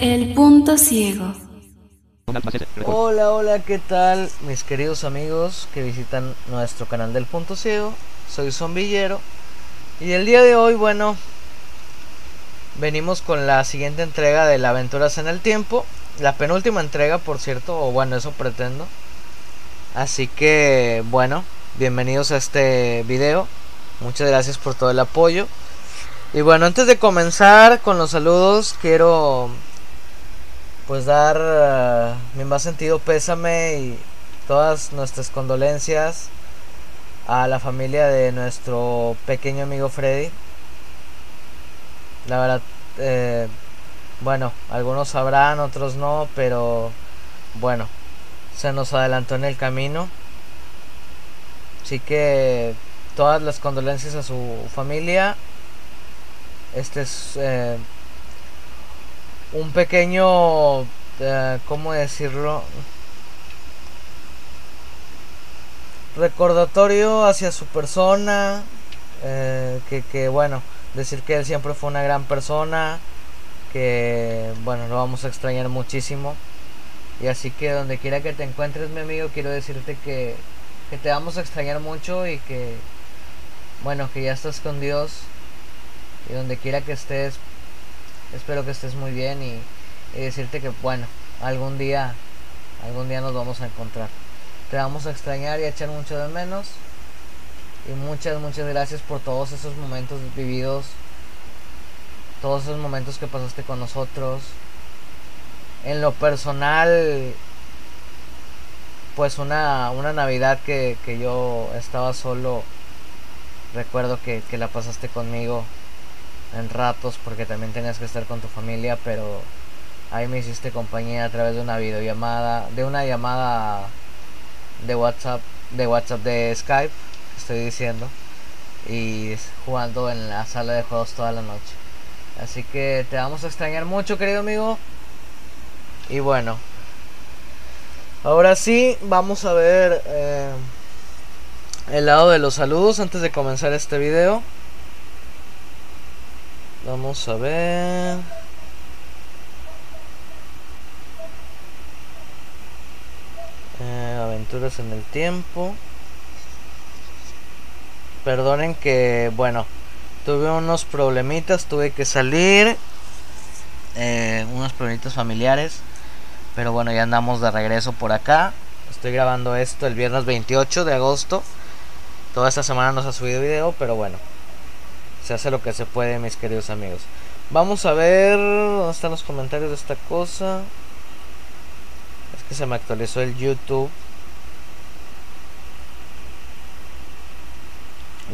El punto ciego. Hola, hola, ¿qué tal mis queridos amigos que visitan nuestro canal del Punto Ciego? Soy Zombillero y el día de hoy, bueno, venimos con la siguiente entrega de la Aventuras en el Tiempo, la penúltima entrega, por cierto, o bueno, eso pretendo. Así que, bueno, bienvenidos a este video. Muchas gracias por todo el apoyo. Y bueno, antes de comenzar con los saludos, quiero pues dar eh, mi más sentido pésame y todas nuestras condolencias a la familia de nuestro pequeño amigo Freddy. La verdad, eh, bueno, algunos sabrán, otros no, pero bueno, se nos adelantó en el camino. Así que todas las condolencias a su familia. Este es eh, un pequeño, eh, ¿cómo decirlo? Recordatorio hacia su persona, eh, que, que bueno, decir que él siempre fue una gran persona, que bueno, lo vamos a extrañar muchísimo. Y así que donde quiera que te encuentres, mi amigo, quiero decirte que, que te vamos a extrañar mucho y que, bueno, que ya estás con Dios. Y donde quiera que estés, espero que estés muy bien y, y, decirte que bueno, algún día, algún día nos vamos a encontrar. Te vamos a extrañar y a echar mucho de menos. Y muchas, muchas gracias por todos esos momentos vividos. Todos esos momentos que pasaste con nosotros. En lo personal, pues una, una Navidad que, que yo estaba solo. Recuerdo que, que la pasaste conmigo en ratos porque también tenías que estar con tu familia, pero ahí me hiciste compañía a través de una videollamada, de una llamada de WhatsApp, de WhatsApp de Skype, estoy diciendo, y jugando en la sala de juegos toda la noche. Así que te vamos a extrañar mucho, querido amigo. Y bueno, ahora sí, vamos a ver eh, el lado de los saludos antes de comenzar este video. Vamos a ver. Eh, aventuras en el tiempo. Perdonen que, bueno, tuve unos problemitas, tuve que salir. Eh, unos problemitas familiares. Pero bueno, ya andamos de regreso por acá. Estoy grabando esto el viernes 28 de agosto. Toda esta semana no se ha subido video, pero bueno se hace lo que se puede, mis queridos amigos. Vamos a ver dónde están los comentarios de esta cosa. Es que se me actualizó el YouTube.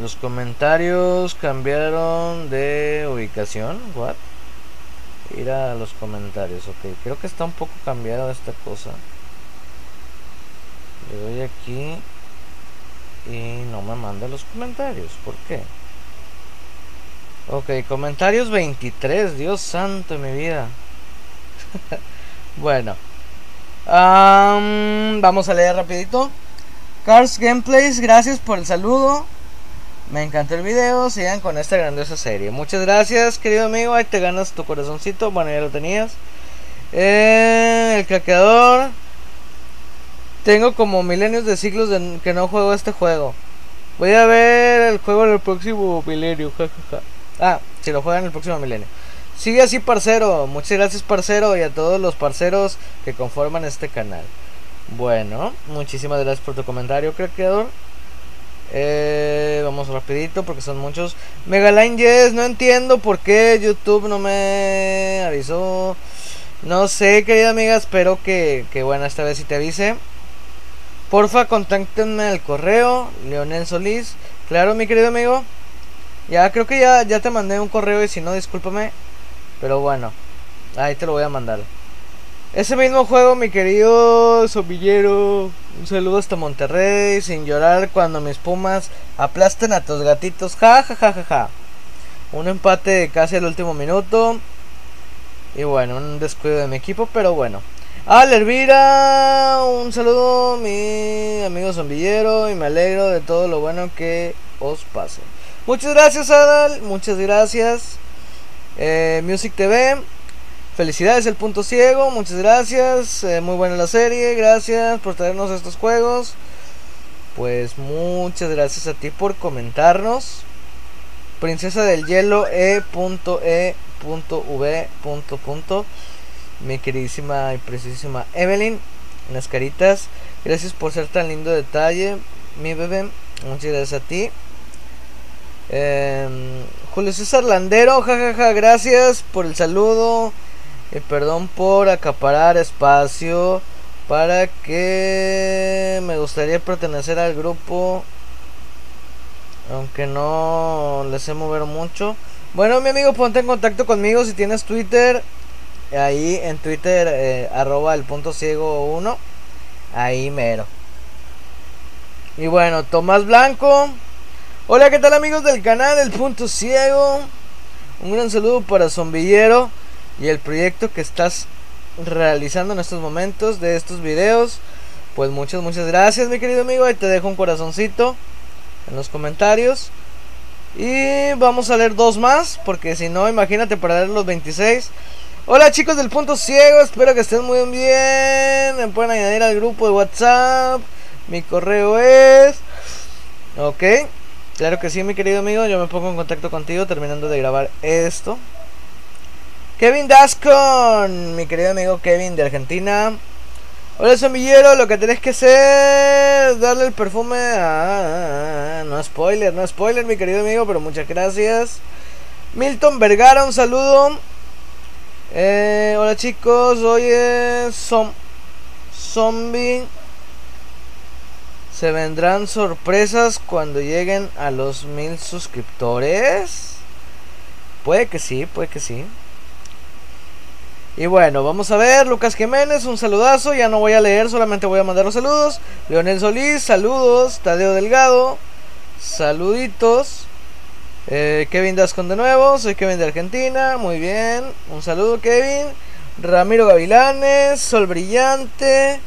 Los comentarios cambiaron de ubicación. What? Ir a los comentarios. Ok, creo que está un poco cambiado esta cosa. Le doy aquí y no me manda los comentarios. ¿Por qué? Ok, comentarios 23, Dios santo mi vida. bueno. vamos a leer rapidito. Cars Gameplays, gracias por el saludo. Me encantó el video, sigan con esta grandiosa serie. Muchas gracias, querido amigo. Ahí te ganas tu corazoncito. Bueno, ya lo tenías. Eh, el craqueador. Tengo como milenios de siglos de que no juego este juego. Voy a ver el juego en el próximo milenio. Ah, si lo juegan el próximo milenio. Sigue así, parcero. Muchas gracias, parcero, y a todos los parceros que conforman este canal. Bueno, muchísimas gracias por tu comentario, creador. Eh, vamos rapidito porque son muchos. Megaline Yes, no entiendo por qué YouTube no me avisó. No sé, querida amiga, espero que, que bueno, esta vez sí te avise. Porfa, contáctenme al correo, Leonel Solís. Claro, mi querido amigo. Ya creo que ya, ya te mandé un correo y si no, discúlpame. Pero bueno, ahí te lo voy a mandar. Ese mismo juego, mi querido Sobillero. Un saludo hasta Monterrey. Sin llorar cuando mis pumas aplasten a tus gatitos. Ja, ja, ja, ja, ja. Un empate casi al último minuto. Y bueno, un descuido de mi equipo, pero bueno. Al Elvira, un saludo, mi amigo zombillero, y me alegro de todo lo bueno que os pase. Muchas gracias, Adal, muchas gracias. Eh, Music TV, felicidades, el punto ciego, muchas gracias. Eh, muy buena la serie, gracias por traernos estos juegos. Pues muchas gracias a ti por comentarnos. Princesa del Hielo E.E.V. Mi queridísima y preciosísima Evelyn. Las caritas. Gracias por ser tan lindo detalle, mi bebé. Muchas gracias a ti. Em, Julio César Landero, jajaja, gracias por el saludo. Y perdón por acaparar espacio. Para que me gustaría pertenecer al grupo aunque no les sé mover mucho. Bueno, mi amigo, ponte en contacto conmigo si tienes Twitter. Ahí en Twitter, eh, arroba el punto ciego 1. Ahí mero. Y bueno, Tomás Blanco. Hola, ¿qué tal amigos del canal El Punto Ciego? Un gran saludo para Zombillero y el proyecto que estás realizando en estos momentos de estos videos. Pues muchas, muchas gracias mi querido amigo. Ahí te dejo un corazoncito en los comentarios. Y vamos a leer dos más, porque si no, imagínate perder los 26. Hola chicos del punto ciego, espero que estén muy bien. Me pueden añadir al grupo de WhatsApp. Mi correo es... Ok, claro que sí, mi querido amigo. Yo me pongo en contacto contigo terminando de grabar esto. Kevin Dascon, mi querido amigo Kevin de Argentina. Hola somillero, lo que tenés que hacer darle el perfume a... No spoiler, no spoiler mi querido amigo, pero muchas gracias. Milton Vergara, un saludo. Eh, hola chicos, hoy es zombie. Se vendrán sorpresas cuando lleguen a los mil suscriptores. Puede que sí, puede que sí. Y bueno, vamos a ver, Lucas Jiménez, un saludazo, ya no voy a leer, solamente voy a mandar los saludos. Leonel Solís, saludos. Tadeo Delgado, saluditos. Eh, Kevin Dascon de nuevo, soy Kevin de Argentina, muy bien, un saludo Kevin. Ramiro Gavilanes, Sol Brillante,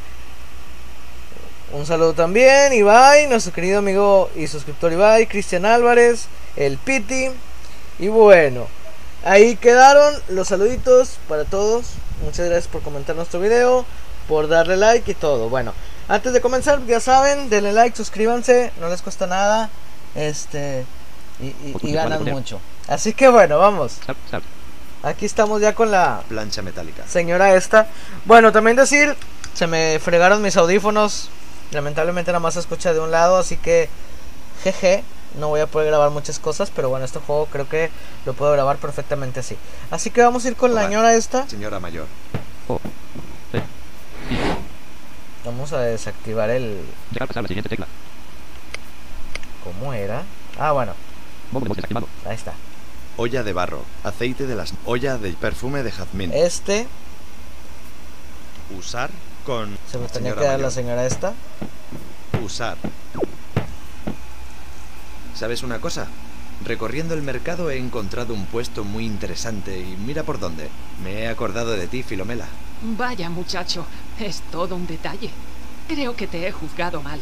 un saludo también. Ibai, nuestro querido amigo y suscriptor Ibai, Cristian Álvarez, el Piti. Y bueno. Ahí quedaron los saluditos para todos. Muchas gracias por comentar nuestro video, por darle like y todo. Bueno, antes de comenzar, ya saben, denle like, suscríbanse, no les cuesta nada. Este y, ganan mucho. Así que bueno, vamos. Aquí estamos ya con la plancha metálica. Señora esta. Bueno, también decir, se me fregaron mis audífonos. Lamentablemente nada más se escucha de un lado, así que jeje no voy a poder grabar muchas cosas, pero bueno, este juego creo que lo puedo grabar perfectamente así. Así que vamos a ir con la señora esta. Señora mayor. Oh, vamos a desactivar el... ¿Cómo era? Ah, bueno. Ahí está. Olla de barro, aceite de las... Olla de perfume de jazmín. Este... Usar con... Se me tenía que dar la señora esta. Usar ¿Sabes una cosa? Recorriendo el mercado he encontrado un puesto muy interesante y mira por dónde. Me he acordado de ti, Filomela. Vaya muchacho, es todo un detalle. Creo que te he juzgado mal.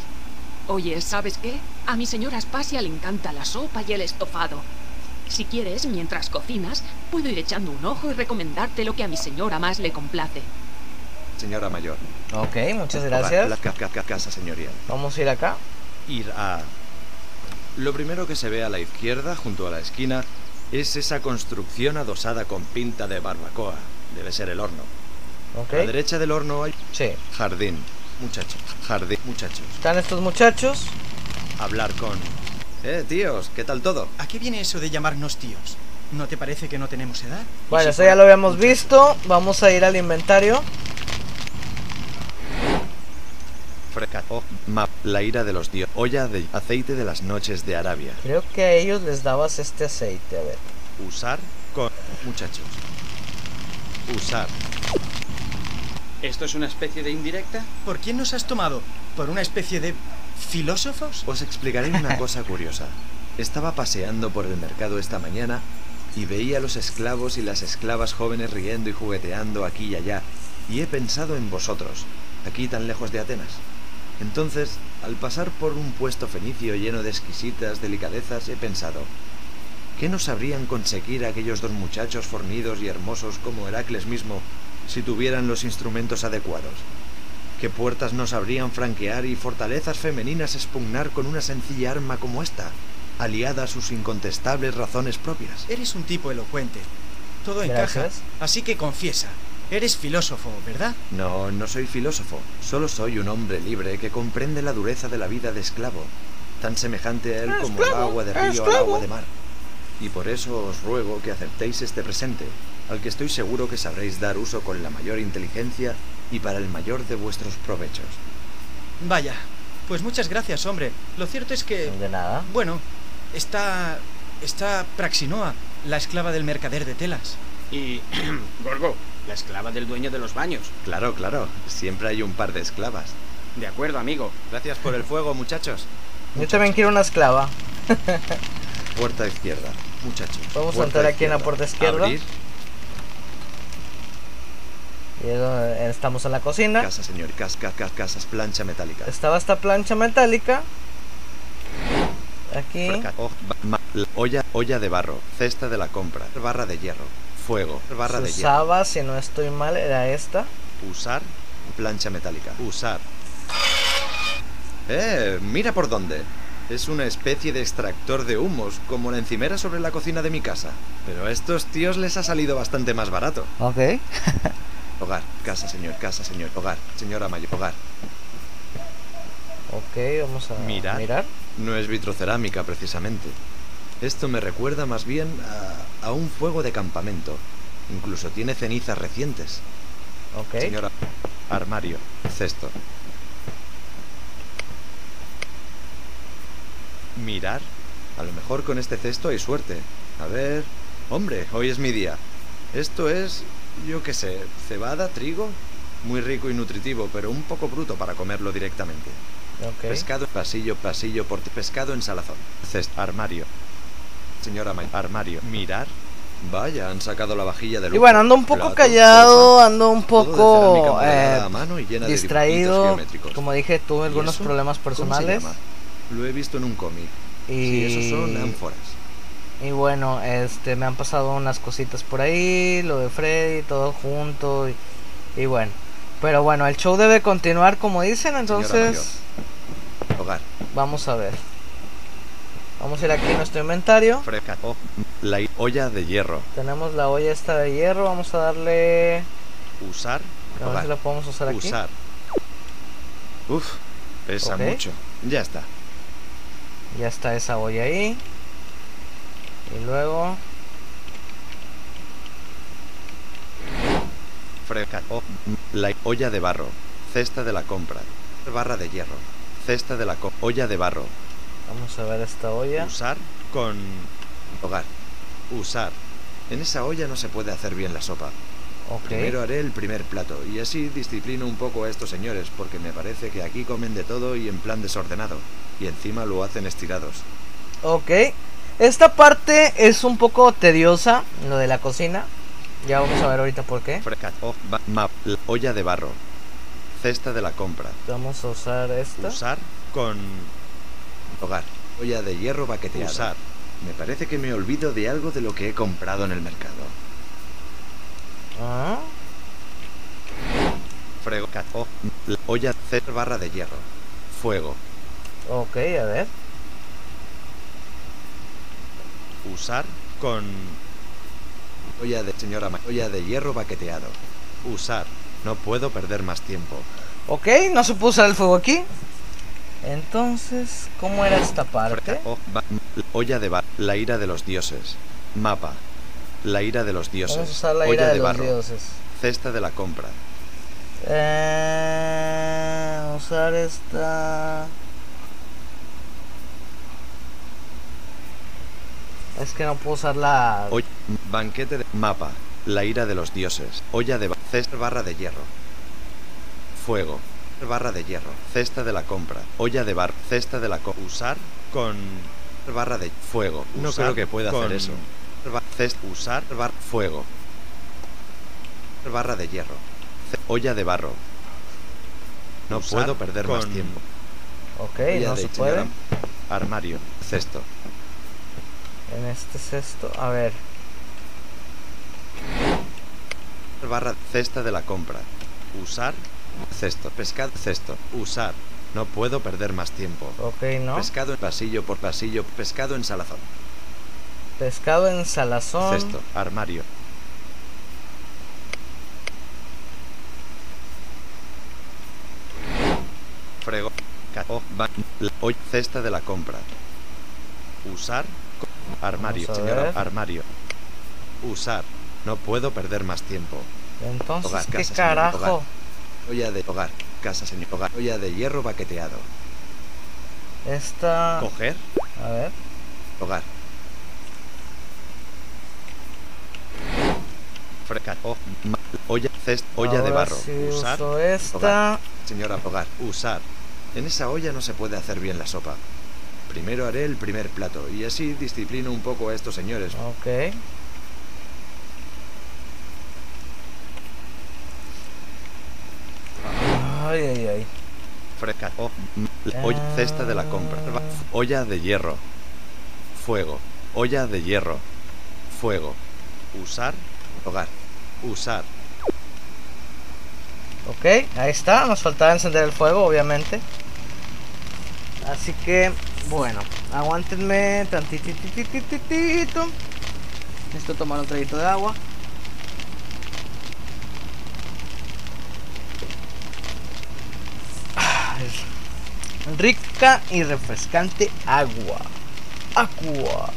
Oye, ¿sabes qué? A mi señora Aspasia le encanta la sopa y el estofado. Si quieres, mientras cocinas, puedo ir echando un ojo y recomendarte lo que a mi señora más le complace. Señora mayor. Ok, muchas gracias. La, casa señorial. Vamos a ir acá. Ir a lo primero que se ve a la izquierda, junto a la esquina, es esa construcción adosada con pinta de barbacoa. Debe ser el horno. A la derecha del horno hay sí. jardín. Muchachos. Jardín. Muchachos. ¿Están estos muchachos? Hablar con... Eh, tíos, ¿qué tal todo? ¿A qué viene eso de llamarnos tíos? ¿No te parece que no tenemos edad? Bueno, eso ya lo habíamos visto. Vamos a ir al inventario. Map, la ira de los dioses. Olla de aceite de las noches de Arabia. Creo que a ellos les dabas este aceite, a ver. Usar con... Muchachos. Usar. ¿Esto es una especie de indirecta? ¿Por quién nos has tomado? ¿Por una especie de filósofos? Os explicaré una cosa curiosa. Estaba paseando por el mercado esta mañana y veía a los esclavos y las esclavas jóvenes riendo y jugueteando aquí y allá, y he pensado en vosotros, aquí tan lejos de Atenas. Entonces, al pasar por un puesto fenicio lleno de exquisitas delicadezas, he pensado, ¿qué no sabrían conseguir aquellos dos muchachos fornidos y hermosos como Heracles mismo si tuvieran los instrumentos adecuados? ¿Qué puertas no sabrían franquear y fortalezas femeninas expugnar con una sencilla arma como esta, aliada a sus incontestables razones propias? Eres un tipo elocuente. Todo encaja. Así que confiesa, Eres filósofo, ¿verdad? No, no soy filósofo. Solo soy un hombre libre que comprende la dureza de la vida de esclavo, tan semejante a él como el agua de río al agua de mar. Y por eso os ruego que aceptéis este presente, al que estoy seguro que sabréis dar uso con la mayor inteligencia y para el mayor de vuestros provechos. Vaya, pues muchas gracias, hombre. Lo cierto es que... De nada. Bueno, está... está Praxinoa, la esclava del mercader de telas. Y... Gorgo, la esclava del dueño de los baños. Claro, claro. Siempre hay un par de esclavas. De acuerdo, amigo. Gracias por el fuego, muchachos. Yo también quiero una esclava. puerta izquierda, muchachos. Vamos a entrar aquí en la puerta izquierda. Abrir. Y estamos en la cocina. Casa, señor. Casa, casa, casas, plancha metálica. Estaba esta plancha metálica. Aquí. Olla, olla de barro. Cesta de la compra. Barra de hierro fuego, barra de usaba, si no estoy mal, era esta. Usar, plancha metálica. Usar. Eh, mira por dónde. Es una especie de extractor de humos, como la encimera sobre la cocina de mi casa. Pero a estos tíos les ha salido bastante más barato. Ok. hogar, casa, señor, casa, señor, hogar, señora mayor, hogar. Ok, vamos a mirar. mirar. No es vitrocerámica, precisamente. Esto me recuerda más bien a, un fuego de campamento. Incluso tiene cenizas recientes. Ok. Señora, armario, cesto. Mirar. A lo mejor con este cesto hay suerte. A ver... Hombre, hoy es mi día. Esto es, yo qué sé, cebada, trigo. Muy rico y nutritivo, pero un poco bruto para comerlo directamente. Okay. Pescado, pasillo, pasillo, por pescado en salazón. Cesto, armario, señora Armario. Mirar. Vaya, han sacado la vajilla del. Y bueno, ando un poco callado, ando un poco eh, distraído. Como dije, tuve algunos problemas personales. Lo he visto en un cómic. Y esos son ánforas. Y bueno, este, me han pasado unas cositas por ahí, lo de Freddy, todo junto. Y, y bueno, pero bueno, el show debe continuar como dicen, entonces. Hogar. Vamos a ver. Vamos a ir aquí a nuestro inventario. La olla de hierro. Tenemos la olla esta de hierro. Vamos a darle. Usar. A ver si la podemos usar aquí. Usar. Uf, pesa mucho. Ya está. Ya está esa olla ahí. Y luego. Freca. La olla de barro. Cesta de la compra. Barra de hierro. Cesta de la olla de barro. Vamos a ver esta olla. Usar con hogar. Usar. En esa olla no se puede hacer bien la sopa. Primero haré el primer plato y así disciplino un poco a estos señores porque me parece que aquí comen de todo y en plan desordenado. Y encima lo hacen estirados. Ok. Esta parte es un poco tediosa, lo de la cocina. Ya vamos a ver ahorita por qué. olla de barro. Cesta de la compra. Vamos a usar esta. Usar con Hogar. Olla de hierro baqueteada. Usar. Me parece que me olvido de algo de lo que he comprado en el mercado. ¿Ah? Frego. Oh, olla C barra de hierro. Fuego. Ok, a ver. Usar con olla de señora olla de hierro baqueteado. Usar. No puedo perder más tiempo. Ok, no se puede usar el fuego aquí. Entonces, ¿cómo era esta parte? Olla de barro. La ira de los dioses. Mapa. La ira de los dioses. Vamos a usar la ira de, los dioses. Cesta de la compra. Eh, usar esta. Es que no puedo usar la. banquete de mapa. La ira de los dioses. Olla de cesta barra de hierro. Fuego barra de hierro, cesta de la compra, olla de bar, cesta de la compra. Usar con barra de fuego. No creo que pueda hacer eso. Cest. Usar. Bar. Fuego. Barra de hierro. Olla de barro. No Usar puedo perder más tiempo. Ok, Olla no de se puede. Armario. Cesto. En este cesto. A ver. Barra. Cesta de la compra. Usar. Cesto. Pescado. Cesto. Usar. No puedo perder más tiempo. Ok, no. Pescado en pasillo por pasillo. Pescado en salazón. Pescado en salazón. Cesto. Armario. Frego. hoy cesta de la compra. Usar. Armario. Señora. Armario. Usar. No puedo perder más tiempo. Entonces, Hogar, ¿qué casa, carajo? Olla de hogar. Casa, señor. Hogar. Olla de hierro baqueteado. Esta. Coger. A ver. Hogar. Freca. o- ma- olla. Cest. Olla de Ahora barro. sí Usar. uso esta. Señora Hogar, usar. En esa olla no se puede hacer bien la sopa. Primero haré el primer plato y así disciplino un poco a estos señores. Ok. Ay, ay, ay. Fresca. o- m- olla, cesta de la compra. Olla de hierro. Fuego. Olla de hierro. Fuego. Usar. Hogar. Usar. Ok, ahí está. Nos faltaba encender el fuego, obviamente. Así que, bueno, aguántenme tantitititititito. Necesito tomar un traguito de agua. Ah, es Rica y refrescante agua. Agua.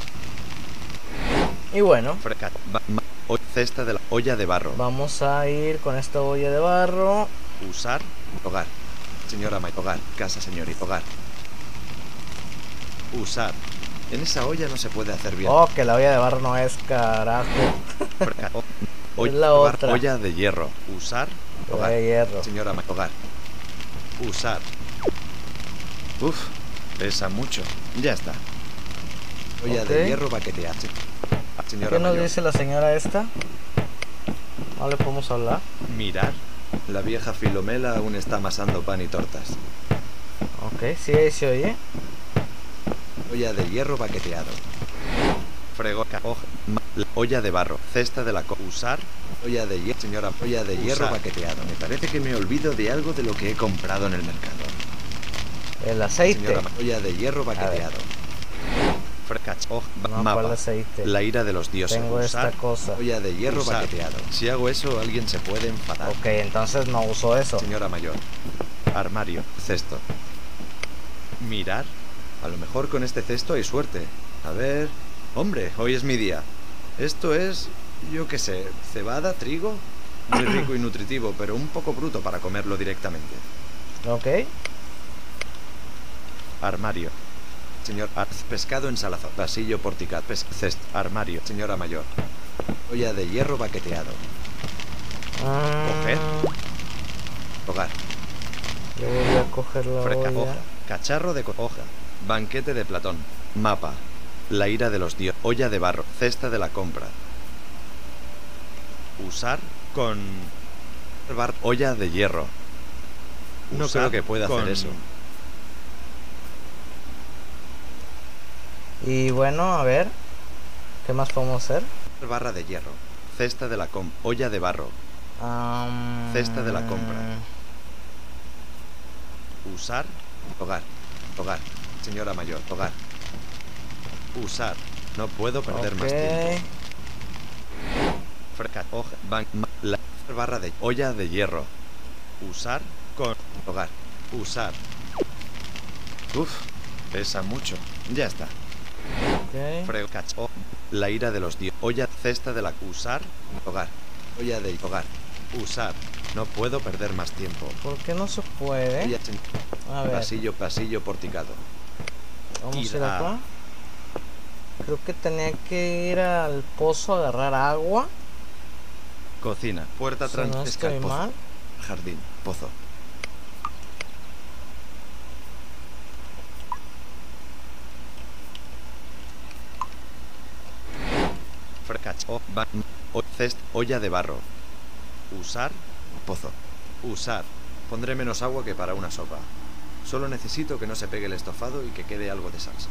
Y bueno, cesta de la olla de barro. vamos a ir con esta olla de barro. Usar. Hogar. Señora May. Hogar. Casa, señor. y Hogar. Usar. En esa olla no se puede hacer bien. Oh, que la olla de barro no es carajo. Olla, la otra. olla de hierro. Usar. Olla Hogar. de hierro. Señora Ma- Hogar. Usar. Uf, pesa mucho. Ya está. Olla Ok. de hierro baqueteada. Se- Señora ¿Qué nos mayor. dice la señora esta? No le podemos hablar. Mirar. La vieja Filomela aún está amasando pan y tortas. Ok, sí, ahí se oye. Olla de hierro baqueteado. La- olla de barro. Cesta de la co. Usar. Olla de hierro. Señora, olla de hierro Usar. baqueteado. Me parece que me olvido de algo de lo que he comprado en el mercado. El aceite. Señora, de hierro baqueteado. Ba- No, mapa. ¿cuál aceite? La ira de los dioses. Tengo esta Usar. cosa. Olla de hierro Usar. baqueteado. Si hago eso, alguien se puede enfadar. Ok, entonces no uso eso. Señora mayor. Armario. Cesto. Mirar. A lo mejor con este cesto hay suerte. A ver. Hombre, hoy es mi día. Esto es, yo qué sé, cebada, trigo. Muy rico y nutritivo, pero un poco bruto para comerlo directamente. Ok. Armario. Señor, ar- pescado en salazón. Pasillo porticado. Pes cesto. Armario. Señora mayor. Olla de hierro baqueteado. Coger. Hogar. Yo voy a coger la Freca, olla. hoja. Cacharro de co- hoja. Banquete de Platón. Mapa. La ira de los dioses. Olla de barro. Cesta de la compra. Usar con... bar- olla de hierro. No Usar creo que pueda con- hacer eso. Y bueno, a ver. ¿Qué más podemos hacer? Barra de hierro. Cesta de la compra. Olla de barro. Cesta de la compra. Usar. Hogar. Hogar. Señora mayor. Hogar. Usar. No puedo perder más tiempo. Freca, hoja, ban- la barra de olla de hierro. Usar con hogar. Usar. Uf, pesa mucho. Ya está. Ok. La ira de los dioses. Olla, cesta de la usar. Hogar. Olla de hogar. Usar. No puedo perder más tiempo. ¿Por qué no se puede? Olla, sen- A ver, pasillo, pasillo porticado. vamos a ir acá. Creo que tenía que ir al pozo a agarrar agua. Cocina. Puerta Si no transescal. pozo. Jardín. Pozo. Freca, o, ba- o- cest, olla de barro. Usar, pozo. Usar. Pondré menos agua que para una sopa. Solo necesito que no se pegue el estofado y que quede algo de salsa.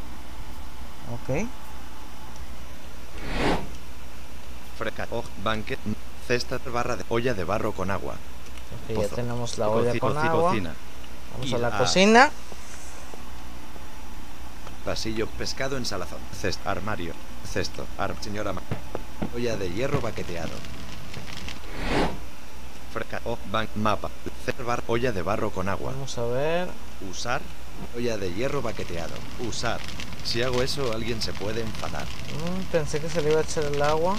Ok. Freca, o, banquet, cesta barra de olla de barro con agua. Ok, ya tenemos la olla con agua. Cocina. Vamos Y a la cocina. Pasillo, pescado en salazón. Cesto, armario. Cesto, ar, señora Olla de hierro baqueteado. Freca, o, ban, mapa. Cer- bar- olla de barro con agua. Vamos a ver. Usar. Olla de hierro baqueteado. Usar. Si hago eso, alguien se puede enfadar. Mm, pensé que se le iba a echar el agua.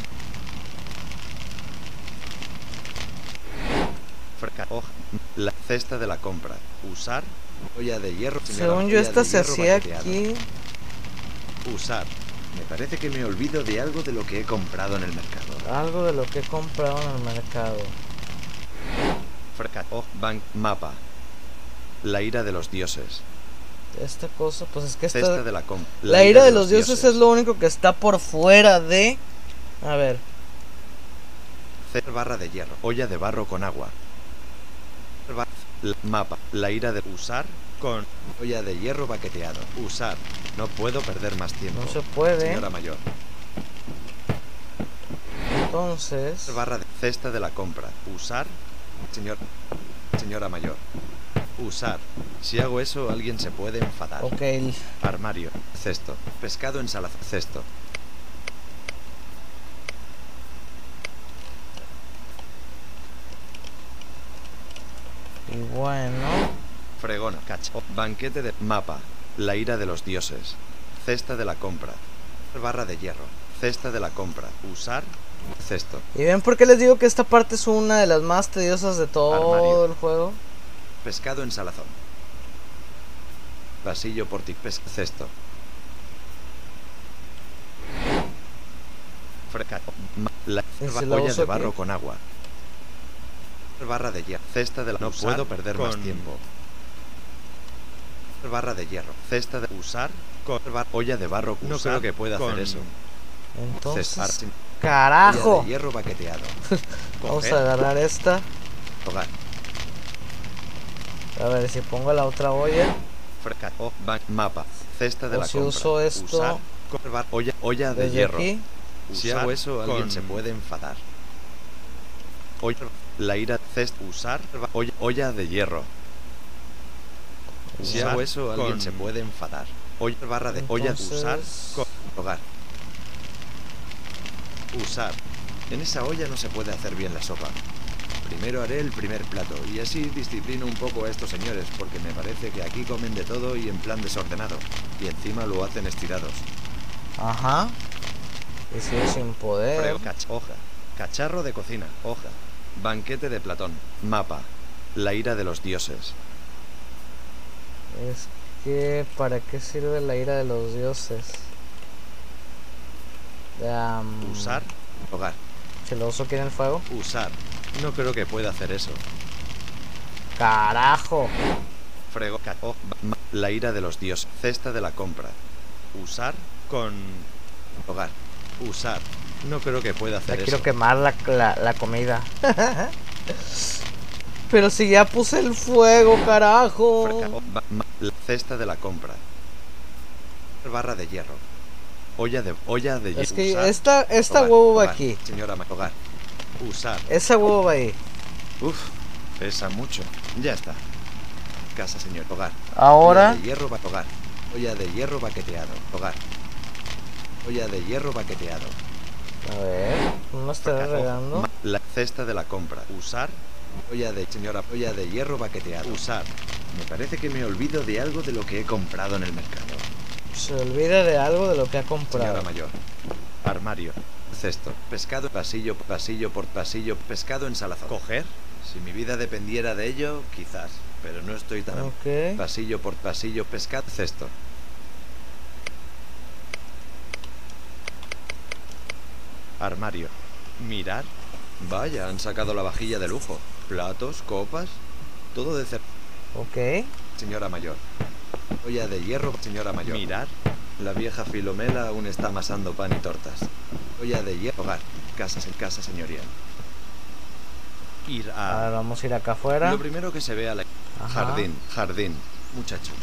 Freca, o, la cesta de la compra. Usar. Olla de hierro. Según yo, esta se hacía aquí. Usar. Me parece que me olvido de algo de lo que he comprado en el mercado. Algo de lo que he comprado en el mercado. Freca, o, ban, mapa. La ira de los dioses. Esta cosa, pues es que esta. Cesta de la com- La ira de los dioses es lo único que está por fuera de. A ver. Cer barra de hierro. Olla de barro con agua. Mapa. La ira de usar con olla de hierro baqueteado. Usar. No puedo perder más tiempo. No se puede. Señora mayor. Entonces. Barra de cesta de la compra. Usar. Señor. Señora mayor. Usar. Si hago eso, alguien se puede enfadar. Ok. Armario. Cesto. Pescado en salazón. Cesto. Y bueno. Fregona, cacho. Banquete de mapa. La ira de los dioses. Cesta de la compra. Barra de hierro. Cesta de la compra. Usar. Cesto. ¿Y ven por qué les digo que esta parte es una de las más tediosas de todo Armario. el juego? Pescado en salazón. Pasillo por pes cesto. Freca. La ¿Y si ba- la olla de aquí? barro con agua. Barra de hierro. Cesta de la. No Usar puedo perder más tiempo. Barra de hierro. Cesta de usar. Con bar- olla de barro. No Usar creo que pueda hacer eso. Entonces. Cesar sin- olla ¡Carajo! de hierro baqueteado. Vamos a agarrar esta. hogar. A ver si pongo la otra olla. Freca. O ban- mapa. Cesta de O la si compra. uso esto Usar. con bar- olla, olla de hierro. aquí. Si Usar hago eso, alguien con- se puede enfadar. Olla, la ira cest usar olla de hierro. Si Usar hago eso, alguien con- se puede enfadar. Olla barra de olla de usar Entonces- con hogar. Usar. En esa olla no se puede hacer bien la sopa. Primero haré el primer plato y así disciplino un poco a estos señores porque me parece que aquí comen de todo y en plan desordenado. Y encima lo hacen estirados. Ajá. Y sigo sin poder. Cach- hoja. Cacharro de cocina. Hoja. Banquete de Platón. Mapa. La ira de los dioses. Es que, ¿para qué sirve la ira de los dioses? Am, Usar. Hogar. Si lo uso aquí en el fuego. Usar. No creo que pueda hacer eso. ¡Carajo! Frego. oh, la ira de los dioses. Cesta de la compra. Usar. Con. Hogar. Usar. No creo que pueda Ya hacer quiero eso. quemar la, la, la comida. Pero si ya puse el fuego, carajo. Oh, la cesta de la compra. Barra de hierro. Olla de olla de hierro. Es que Usar. esta, esta Hogar, huevo va hogar. aquí. Señora hogar. Usar. Esa huevo va ahí. Uf, pesa mucho. Ya está. Casa, señor. Hogar. Ahora, Olla de hierro ba- hogar. Olla de hierro baqueteado. Hogar. Olla de hierro baqueteado. a ver, no Hoja- regando. La cesta de la compra. Usar. Olla de señora. Olla de hierro baqueteado. Usar. Me parece que me olvido de algo de lo que he comprado en el mercado. Se olvida de algo de lo que ha comprado. Señora mayor. Armario. Cesto. Pescado. Pasillo. Pasillo por pasillo. Pescado en salazón. ¿Coger? Si mi vida dependiera de ello, quizás. Pero no estoy tan... Ok. Pasillo por pasillo, pescado, cesto. Armario. Mirar. Vaya, han sacado la vajilla de lujo. Platos, copas, todo de cer... Ok. Señora mayor. Olla de hierro, señora mayor. Mirar. La vieja Filomela aún está amasando pan y tortas. Olla de hierro, hogar. Casa, casa señorial. Ir a... A ver, vamos a ir acá afuera. Lo primero que se ve a la... Ajá. Jardín, jardín. Muchachos,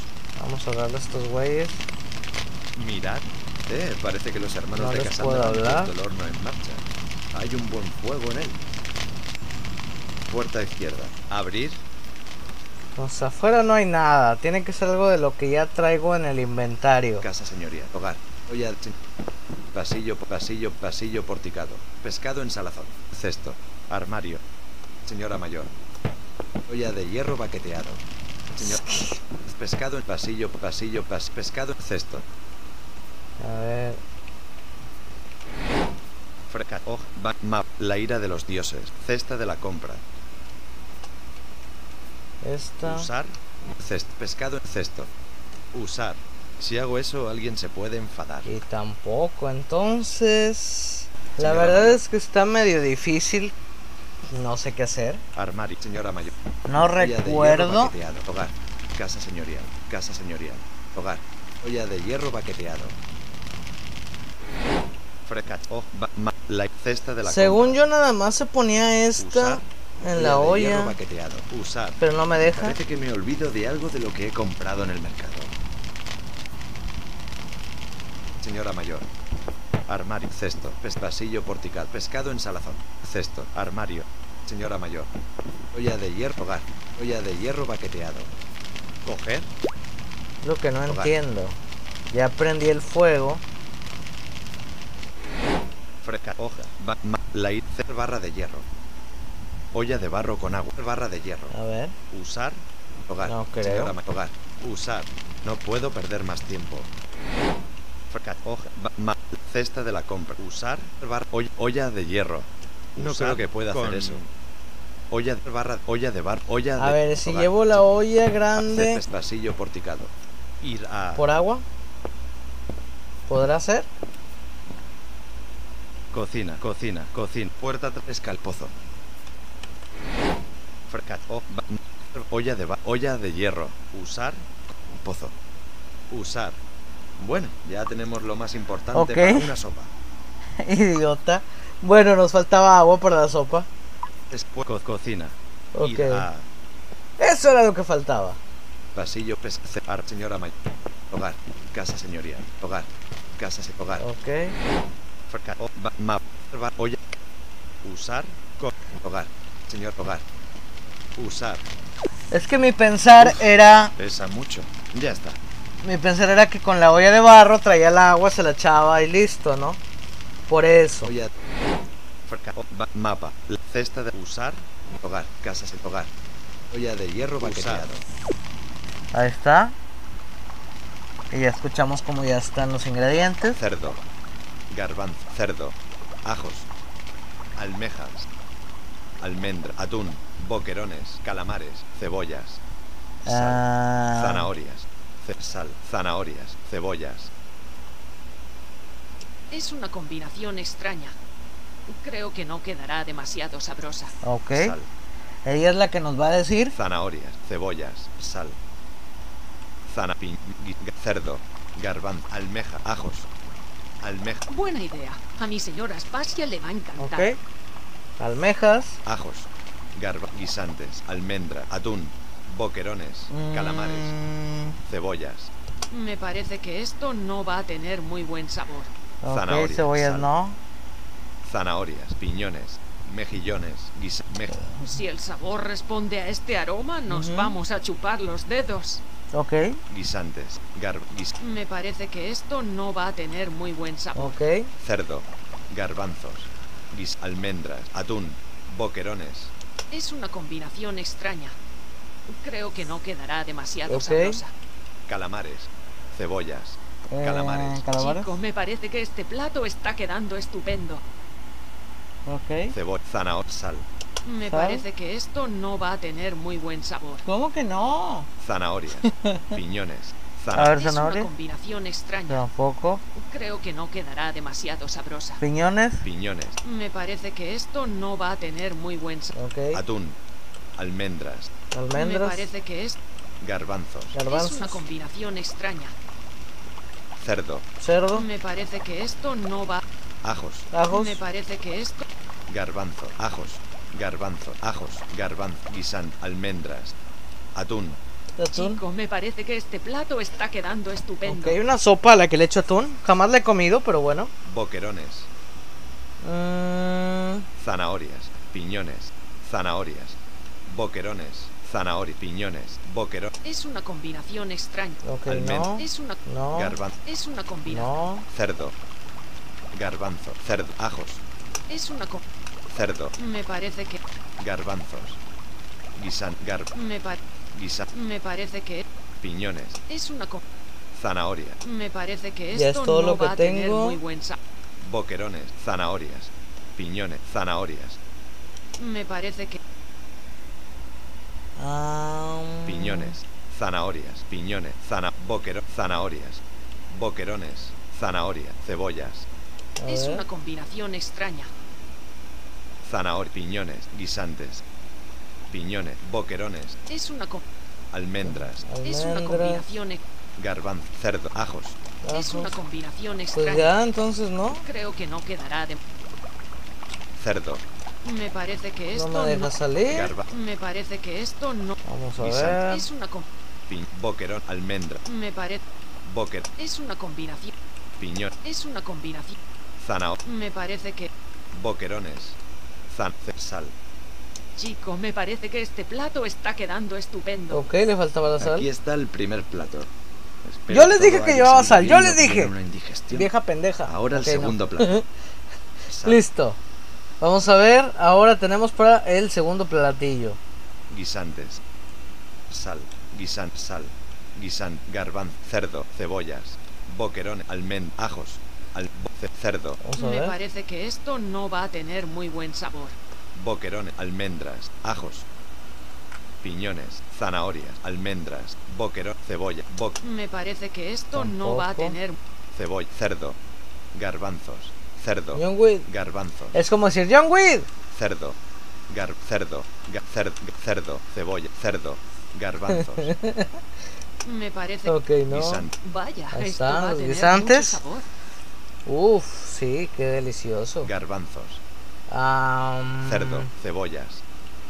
Vamos a darle a estos güeyes. mirad. Eh, parece que los hermanos No de les puedo hablar. puesto el horno en marcha. Hay un buen fuego en él. Puerta izquierda. Abrir. Sea, afuera no hay nada. Tiene que ser algo de lo que ya traigo en el inventario. Casa señoría. Hogar. Olla. Pasillo, pasillo, pasillo porticado. Pescado en salazón. Cesto. Armario. Señora mayor. Olla de hierro baqueteado. Señor. Pescado en pasillo, pasillo, pas, pescado. Cesto. A ver. Freca. Oj. ba- ma- La ira de los dioses. Cesta de la compra. Esta. Usar. Cesto. Pescado en cesto. Usar. Si hago eso, alguien se puede enfadar. Y tampoco. Entonces. La Señora verdad mayor. es que está medio difícil. No sé qué hacer. Armario. Señora mayor. No recuerdo. Hogar. Casa señorial. Casa señorial. Hogar. Olla de hierro baqueteado. Freca. Oh, la cesta de la Según compra. yo nada más se ponía esta Usar. en la olla. Usar. Pero no me deja. Parece que me olvido de algo de lo que he comprado en el mercado. Señora mayor. Armario. Cesto. Pasillo portical. Pescado en salazón. Cesto. Armario. Señora mayor. Olla de hierro. Hogar. Olla de hierro baqueteado. Coger. Lo que no Hogar. entiendo. Ya prendí el fuego. Freca. Hoja. Ba- ma- ce- barra de hierro. Olla de barro con agua. Barra de hierro. A ver. Usar. Hogar. No creo. Hogar. Usar. No puedo perder más tiempo. Freca- Hoja. ba- ma- cesta de la compra. Usar. Barra. Olla, olla de hierro. No Usar creo que pueda hacer eso. Olla de barra. Olla de bar. Olla A de. ver, si hogar. llevo la olla grande Hacer pasillo porticado. Ir a. por agua. ¿Podrá ser? Cocina, cocina, cocina. Puerta tras escalpozo. Freca- ba- olla de ba- olla de hierro. Usar pozo. Usar. Bueno, ya tenemos lo más importante para una sopa. Idiota. Bueno, nos faltaba agua para la sopa. Después co- cocina. Ok. A Eso era lo que faltaba. pasillo pes ar- señora mayor. Hogar. Casa señorial. Hogar. Casa se hogar. Ok. Freca- ba- ma- ba- olla. Usar co- hogar. Señor hogar. Usar. Es que mi pensar era. Pesa mucho. Ya está. Mi pensar era que con la olla de barro traía el agua, se la echaba y listo, ¿no? Por eso. Olla. Ba- mapa. La cesta de usar. Hogar. Casa sin hogar. Olla de hierro baqueteado. Ahí está. Y ya escuchamos cómo ya están los ingredientes. Cerdo. Garbanzo. Cerdo. Ajos. Almejas. Almendra. Atún. Boquerones. Calamares. Cebollas. Sal. Ah, Zanahorias. Ce- sal. Zanahorias. Cebollas. Es una combinación extraña. Creo que no quedará demasiado sabrosa. ok. Sal. Ella es la que nos va a decir. Zanahorias. Cebollas. Sal. Zana. pi- gui- cerdo. Garbanzo. Almeja. Ajos. Almeja. Buena idea. A mi señora Aspasia le va a encantar. Ok. Almejas. Ajos. Garba. Guisantes. Almendra. Atún. Boquerones. Calamares. Mm, Cebollas. Me parece que esto no va a tener muy buen sabor. ok, Zanahoria, cebollas sal. no. Zanahorias. Piñones. Mejillones. Guisa. mej- Si el sabor responde a este aroma, nos vamos a chupar los dedos. Ok, guisantes. Gar. guis- Me parece que esto no va a tener muy buen sabor. ok. cerdo. Garbanzos. Guis. Almendras. Atún. Boquerones. Es una combinación extraña. Creo que no quedará demasiado Ok. sabrosa. Calamares. Cebollas. Eh, Calamares. calamares. Chico, me parece que este plato está quedando estupendo. Ok. Cebolla. Zanahoria. Sal. Me parece que esto no va a tener muy buen sabor. ¿Cómo que no? Zanahorias. Piñones. A ver, Zanahorias. Es una zanahoria. combinación extraña. Tampoco. Creo que no quedará demasiado sabrosa. Piñones. Piñones. Me parece que esto no va a tener muy buen sabor. Ok. Atún. Almendras. Me Almendras. parece que es, Garbanzos. es una Garbanzos. combinación extraña. Cerdo. Cerdo. Me parece que esto no va. ajos, Ajos. Me parece que esto... garbanzo, ajos, garbanzo, ajos, garbanzo, guisante, almendras, atún, Atún. Chico, me parece que este plato está quedando estupendo. Ok, una sopa a la que le echo atún. Jamás la he comido, pero bueno. boquerones, Mm, zanahorias, piñones, zanahorias, boquerones, zanahorias, piñones, boquerón, Es una combinación extraña. ok, Almen- no. Es una... No. garbanzo, Es una combinación. No. cerdo, garbanzo, cerdo, ajos, Es una... co- cerdo, Me parece que... garbanzos, guisante, gar, Me, pa- guisa, me parece que... piñones, Es una... co- zanahoria, Me parece que Ya es esto todo no lo que va a tener tengo. muy buen boquerones, zanahorias, piñones, zanahorias, Me parece que... Ah, piñones, zanahorias, piñones, zana, boquero, zanahorias, boquerones, zanahoria, cebollas, Es una combinación extraña. Zanahoria, piñones, guisantes, piñones, boquerones, Es una... co- almendras, Es una combinación... ex- garbanzo, cerdo, ajos, Es una combinación Pues extraña. ya, entonces no. Creo que no quedará de... cerdo, Me parece que No esto me deja no... salir. garba, Me parece que esto no... Vamos a Guisante. ver. Es una... co- pi- boquerón, almendra, Me parece... boquer, Es una combinación... piñón, Es una combinación... zanahoria, Me parece que... boquerones, zan, ce- sal. Chico, me parece que este plato está quedando estupendo. Ok, le faltaba la sal. Aquí está el primer plato. Espero Yo les dije que llevaba sal, yo les dije. una indigestión. Vieja pendeja. Ahora el no. segundo plato. Listo. Vamos a ver. Ahora tenemos para el segundo platillo. Guisantes. Sal, guisante, sal, guisante, garbanzo, cerdo, cebollas, boquerones, almend, ajos, al, cerdo, Me parece que esto no va a tener muy buen sabor. boquerones, almendras, ajos, piñones, zanahorias, almendras, boquerón, cebolla, bo, Me parece que esto no va a tener... cebolla, cerdo, garbanzos, cerdo, John garbanzos, Es como decir John Wick. cerdo, gar, cerdo, ga- cer- cerdo, cebolla, cerdo, garbanzos, Me parece... Ok, no. guisante, Vaya, Ahí esto están va a los tener guisantes. mucho sabor. Uf, sí, qué delicioso. garbanzos, Am, cerdo, cebollas,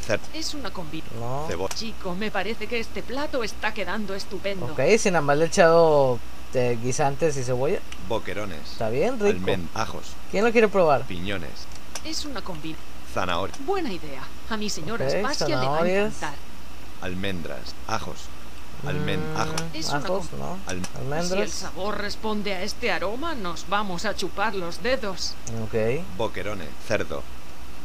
cer- Es una combinación. No. Chico, me parece que este plato está quedando estupendo. Ok, sin haberle echado eh, guisantes y cebolla. boquerones, Está bien, rico. ajos, ¿Quién lo quiere probar? piñones, Es una combinación. zanahoria, Buena idea. A mi señora Ok, Aspasia le va a encantar. almendras, ajos, almend, Mm, ajo, Es una ajos, com- ¿no? Al- Si el Almendras. sabor responde a este aroma, nos vamos a chupar los dedos. Ok. boquerones, cerdo,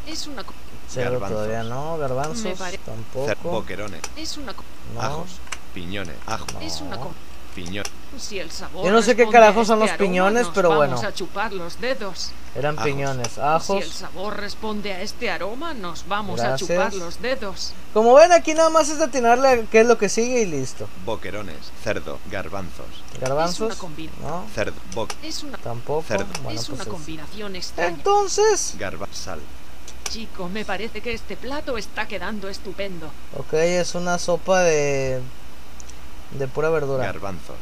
Es una... Cerdo Garbanzos. todavía no. Garbanzos pare- cer- tampoco. boquerones, Es una... co- No. ajos, piñones, ajo, Es una... No. co- piñón, Si el sabor Yo no sé qué carajos son este los aroma, piñones, nos pero vamos bueno. a chupar los dedos. Eran Ajos. piñones. Si Ajos. el sabor responde a este aroma, nos vamos Gracias. a chupar los dedos. Como ven, aquí nada más es atinarle a qué es lo que sigue y listo. boquerones, cerdo, garbanzos, Garbanzos. Es una combi- No. cerdo, bo, Es una... Tampoco. Cerdo. Bueno, es una pues es- combinación extraña. Entonces. garba, sal, Chico, me parece que este plato está quedando estupendo. Ok, es una sopa de. De pura verdura. garbanzos,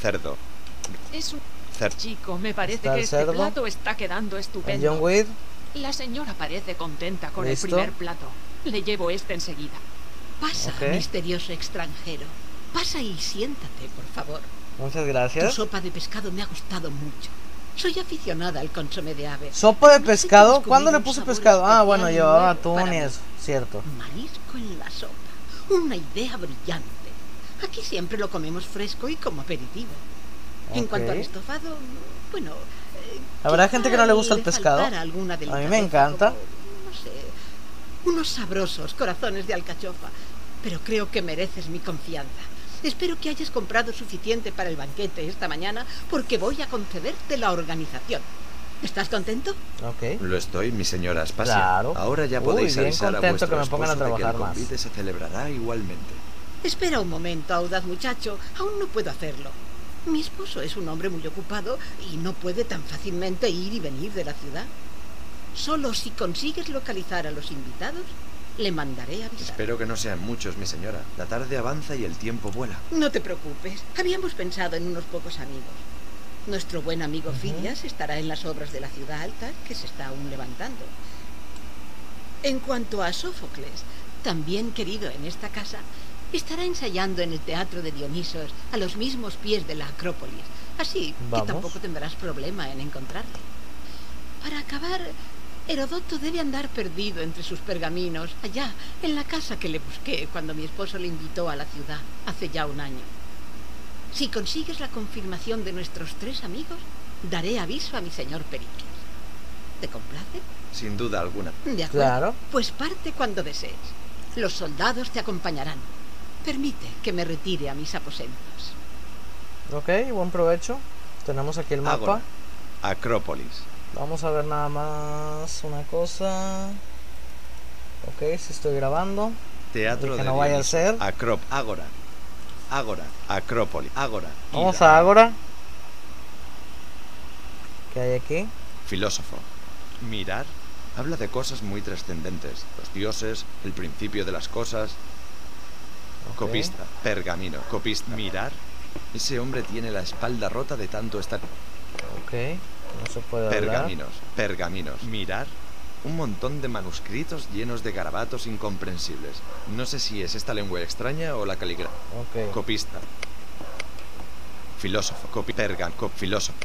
cerdo, Es un... cer, Chico, me parece que este cerdo. plato está quedando El estupendo. John. La señora parece contenta con ¿Listo? el primer plato. Le llevo este enseguida. Pasa, Ok. misterioso extranjero. Pasa y siéntate, por favor. Muchas Tu gracias. sopa de pescado me ha gustado mucho. Soy aficionada al consomé de ave. Sopa de No pescado. descubrir ¿Cuándo le puse pescado? Ah, bueno, llevaba atún y eso. Cierto. Marisco en la sopa. Una idea brillante. Aquí siempre lo comemos fresco y como aperitivo. En cuanto al estofado, bueno... eh, ¿Habrá gente que no le gusta el pescado? A mí me encanta. como, no sé, unos sabrosos corazones de alcachofa. Pero creo que mereces mi confianza. Espero que hayas comprado suficiente para el banquete esta mañana porque voy a concederte la organización. ¿Estás contento? Ok. Lo estoy, mi señora Aspasia. Claro. Ahora ya Uy, podéis bien avisar a contento vuestro que me pongan a de que el trabajar más. convite se celebrará igualmente. Espera un momento, audaz muchacho. Aún no puedo hacerlo. Mi esposo es un hombre muy ocupado y no puede tan fácilmente ir y venir de la ciudad. Solo si consigues localizar a los invitados, le mandaré avisar. Espero que no sean muchos, mi señora. La tarde avanza y el tiempo vuela. No te preocupes. Habíamos pensado en unos pocos amigos. Nuestro buen amigo Fidias estará en las obras de la ciudad alta que se está aún levantando. En cuanto a Sófocles, también querido en esta casa, estará ensayando en el teatro de Dionisos a los mismos pies de la Acrópolis, así que tampoco tendrás problema en encontrarle. Para acabar, Herodoto debe andar perdido entre sus pergaminos, allá, en la casa que le busqué cuando mi esposo le invitó a la ciudad, hace ya un año. Si consigues la confirmación de nuestros tres amigos, daré aviso a mi señor Pericles. ¿Te complace? Sin duda alguna. De acuerdo. Claro. Pues parte cuando desees. Los soldados te acompañarán. Permite que me retire a mis aposentos. Ok, buen provecho. Tenemos aquí el mapa. Acrópolis. Vamos a ver nada más una cosa. Ok, si estoy grabando. Teatro que no vaya a ser. Acrop, Ágora. Ágora. Acrópolis. Ágora. Vamos a Ágora. ¿Qué hay aquí? Filósofo. Mirar habla de cosas muy trascendentes. Los dioses, el principio de las cosas. Copista. Pergamino. Copista. Mirar. Ese hombre tiene la espalda rota de tanto estar. Ok. No se puede Pergaminos, pergaminos. Mirar un montón de manuscritos llenos de garabatos incomprensibles. No sé si es esta lengua extraña o la caligrafía. Copista. Filósofo. Copi pergan, cop filósofo.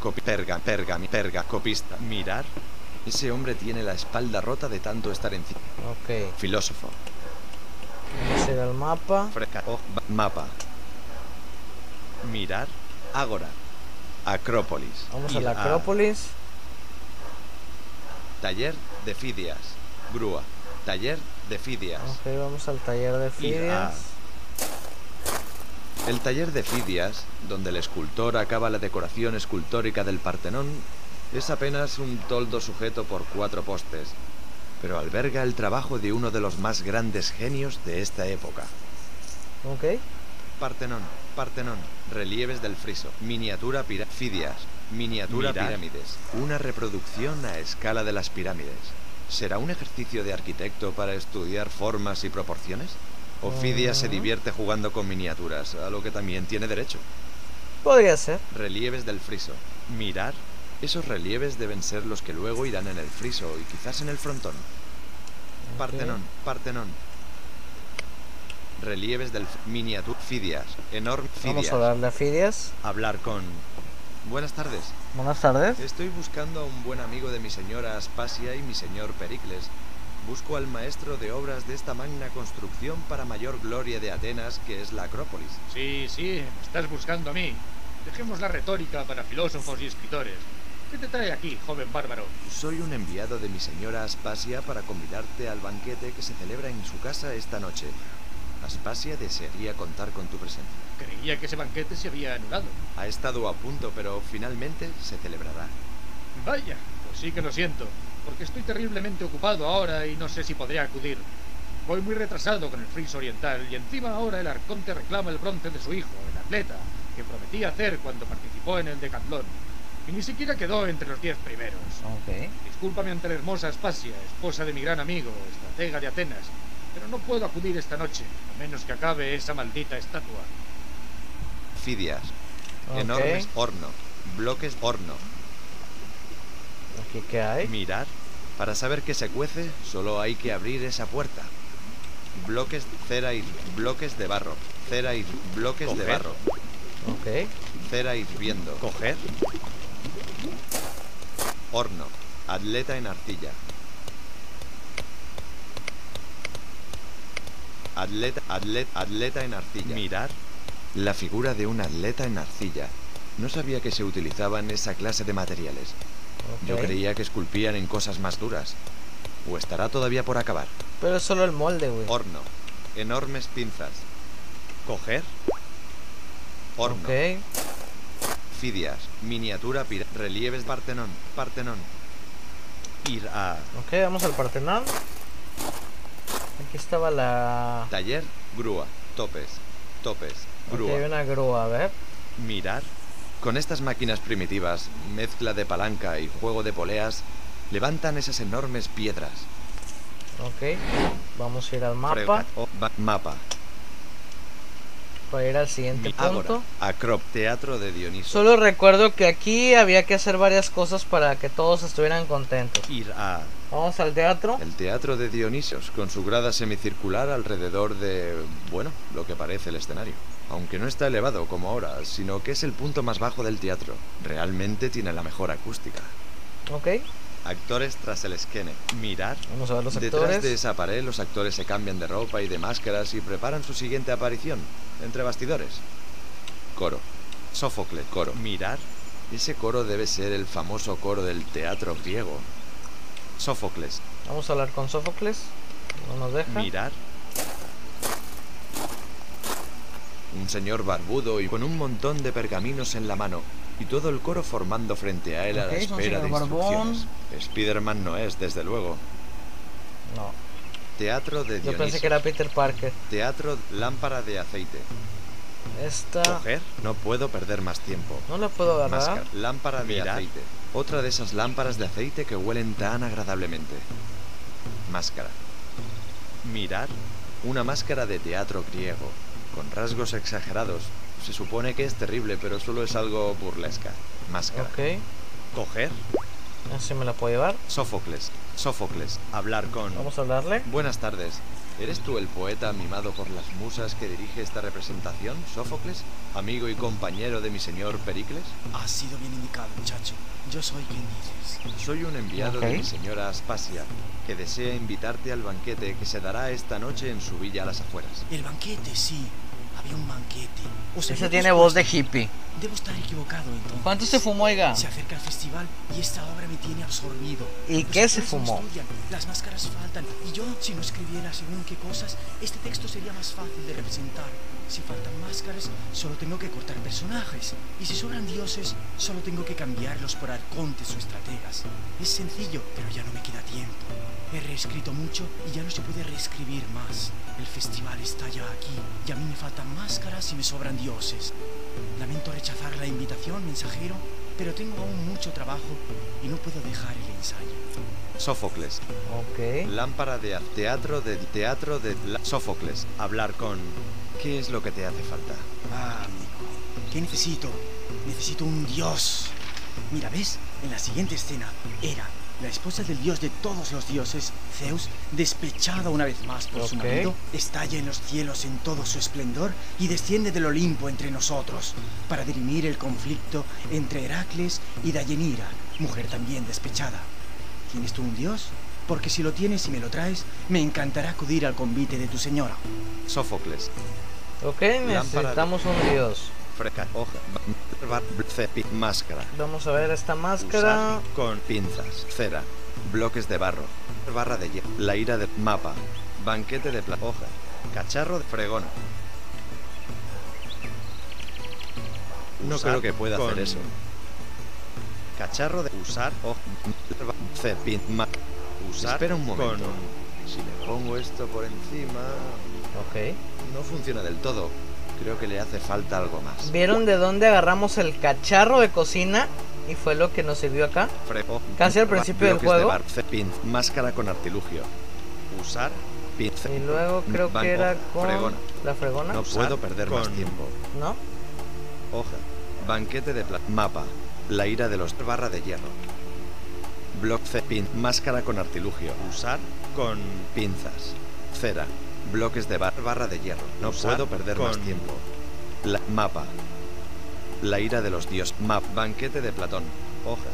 Copi perga, perga, perga, copista. Mirar. Ese hombre tiene la espalda rota de tanto estar encima. Ok. Filósofo. Ese era el mapa. Oh, mapa. Mirar. Ágora. Acrópolis. Vamos a la Acrópolis. Taller de Fidias. Grúa. Taller de Fidias. Ok, vamos al taller de Fidias. El taller de Fidias, donde el escultor acaba la decoración escultórica del Partenón, es apenas un toldo sujeto por cuatro postes, pero alberga el trabajo de uno de los más grandes genios de esta época. Ok. Partenón, Partenón, relieves del friso, miniatura Fidias, miniatura pirámides, una reproducción a escala de las pirámides. ¿Será un ejercicio de arquitecto para estudiar formas y proporciones? ¿O se divierte jugando con miniaturas, a lo que también tiene derecho? Podría ser. Relieves del friso. Mirar. Esos relieves deben ser los que luego irán en el friso y quizás en el frontón. Partenón, Partenón, relieves del miniatura Fidias, enorme Fidias. Vamos a hablar de Fidias. Hablar con... Buenas tardes. Buenas tardes. Estoy buscando a un buen amigo de mi señora Aspasia y mi señor Pericles. Busco al maestro de obras de esta magna construcción para mayor gloria de Atenas, que es la Acrópolis. Sí, sí, me estás buscando a mí. Dejemos la retórica para filósofos y escritores. ¿Qué te trae aquí, joven bárbaro? Soy un enviado de mi señora Aspasia para convidarte al banquete que se celebra en su casa esta noche. Aspasia desearía contar con tu presencia. Creía que ese banquete se había anulado. Ha estado a punto, pero finalmente se celebrará. Vaya, pues sí que lo siento, porque estoy terriblemente ocupado ahora y no sé si podré acudir. Voy muy retrasado con el friso oriental y encima ahora el arconte reclama el bronce de su hijo, el atleta, que prometía hacer cuando participó en el decatlón. Y ni siquiera quedó entre los diez primeros. Okay. Discúlpame ante la hermosa Aspasia, esposa de mi gran amigo, estratega de Atenas, pero no puedo acudir esta noche, a menos que acabe esa maldita estatua. Fidias. Enormes horno. Bloques horno. ¿Aquí qué hay? Mirar. Para saber qué se cuece, solo hay que abrir esa puerta. Bloques cera y bloques de barro. Cera y bloques de barro. Ok. Cera hirviendo. Coger. Horno. Atleta en arcilla. Atleta, atleta, atleta en arcilla. Mirar la figura de un atleta en arcilla. No sabía que se utilizaban esa clase de materiales. Yo creía que esculpían en cosas más duras. ¿O estará todavía por acabar? Pero es solo el molde, güey. Horno. Enormes pinzas. Coger. Horno. Ok. Fidias. Miniatura relieves Partenón. Partenón. Ir a. Ok, vamos al Partenón. Aquí estaba la... Taller, grúa, topes, topes, grúa. Hay una grúa, a ver. Mirar. Con estas máquinas primitivas, mezcla de palanca y juego de poleas, levantan esas enormes piedras. Ok, vamos a ir al mapa. mapa. Para ir al siguiente punto. Acrop, Teatro de Dioniso. Solo recuerdo que aquí había que hacer varias cosas para que todos estuvieran contentos. Ir a... Vamos al teatro. El Teatro de Dionisos, con su grada semicircular alrededor de... bueno, lo que parece el escenario. Aunque no está elevado como ahora, sino que es el punto más bajo del teatro. Realmente tiene la mejor acústica. Ok. Actores tras el esquene. Mirar. Vamos a ver los Detrás actores. de esa pared los actores se cambian de ropa y de máscaras y preparan su siguiente aparición. Entre bastidores. Coro. Sófocles. Coro. Mirar. Ese coro debe ser el famoso coro del teatro griego. Sófocles. Vamos a hablar con Sófocles. No nos deja. Mirar. Un señor barbudo y con un montón de pergaminos en la mano. Y todo el coro formando frente a él a la espera de instrucciones. Spiderman no es, desde luego. No. Teatro de Yo Dionisos. pensé que era Peter Parker. Teatro lámpara de aceite. Esta. Coger. No puedo perder más tiempo. No la puedo agarrar. Máscara. Lámpara de aceite. Otra de esas lámparas de aceite que huelen tan agradablemente. Máscara. Mirar. Una máscara de teatro griego. Con rasgos exagerados. Se supone que es terrible, pero solo es algo burlesca. Máscara. Ok. Coger. Así me la puedo llevar. Sófocles. Sófocles. Hablar con. Vamos a hablarle. Buenas tardes. ¿Eres tú el poeta mimado por las musas que dirige esta representación, Sófocles? ¿Amigo y compañero de mi señor Pericles? Has sido bien indicado, muchacho. Yo soy quien dices. Soy un enviado de mi señora Aspasia, que desea invitarte al banquete que se dará esta noche en su villa a las afueras. El banquete, sí. Había un banquete. O sea, Ese tiene voz de hippie. Debo estar equivocado entonces. ¿Cuánto se fumó, oiga? Se acerca el festival y esta obra me tiene absorbido. ¿Y Los qué se fumó? las máscaras faltan. Y yo, si no escribiera según qué cosas, este texto sería más fácil de representar. Si faltan máscaras, solo tengo que cortar personajes. Y si sobran dioses, solo tengo que cambiarlos por arcontes o estrategas. Es sencillo, pero ya no me queda tiempo. He reescrito mucho y ya no se puede reescribir más. El festival está ya aquí y a mí me faltan máscaras y me sobran dioses. Lamento rechazar la invitación, mensajero, pero tengo aún mucho trabajo y no puedo dejar el ensayo. Sófocles. Ok. Lámpara de a- teatro de teatro de Sófocles. Hablar con. ¿Qué es lo que te hace falta? Ah, amigo, ¿qué necesito? Necesito un dios. Mira, ¿ves? En la siguiente escena, Hera, la esposa del dios de todos los dioses, Zeus, despechada una vez más por su marido, estalla en los cielos en todo su esplendor y desciende del Olimpo entre nosotros para dirimir el conflicto entre Heracles y Dayenira, mujer también despechada. ¿Tienes tú un dios? Porque si lo tienes y me lo traes, me encantará acudir al convite de tu señora. Sófocles. Ok, necesitamos un dios. Freca. Hoja. Máscara. Vamos a ver esta máscara. Usar con pinzas, cera, bloques de barro, barra de hielo, la ira de mapa, banquete de plata, hoja, cacharro de fregona. No Usar creo que pueda con- hacer eso. Cacharro de usar, cepin, ma- Usar Espera un momento. con- Si le pongo esto por encima, Ok. no funciona del todo. Creo que le hace falta algo más. ¿Vieron de dónde agarramos el cacharro de cocina? Y fue lo que nos sirvió acá. Frego, Casi al principio del de juego. bar- cepin, máscara con artilugio. Usar, pincel. Y luego creo que era con fregona. la fregona. No Usar puedo perder más tiempo. ¿No? Hoja. Banquete de plata. Mapa. La ira de los barra de hierro. Block cepin. Máscara con artilugio. Usar con Pinzas. Cera. Bloques de bar barra de hierro. No Usar puedo perder más tiempo. La mapa. La ira de los dioses. Map. Banquete de Platón. Hoja.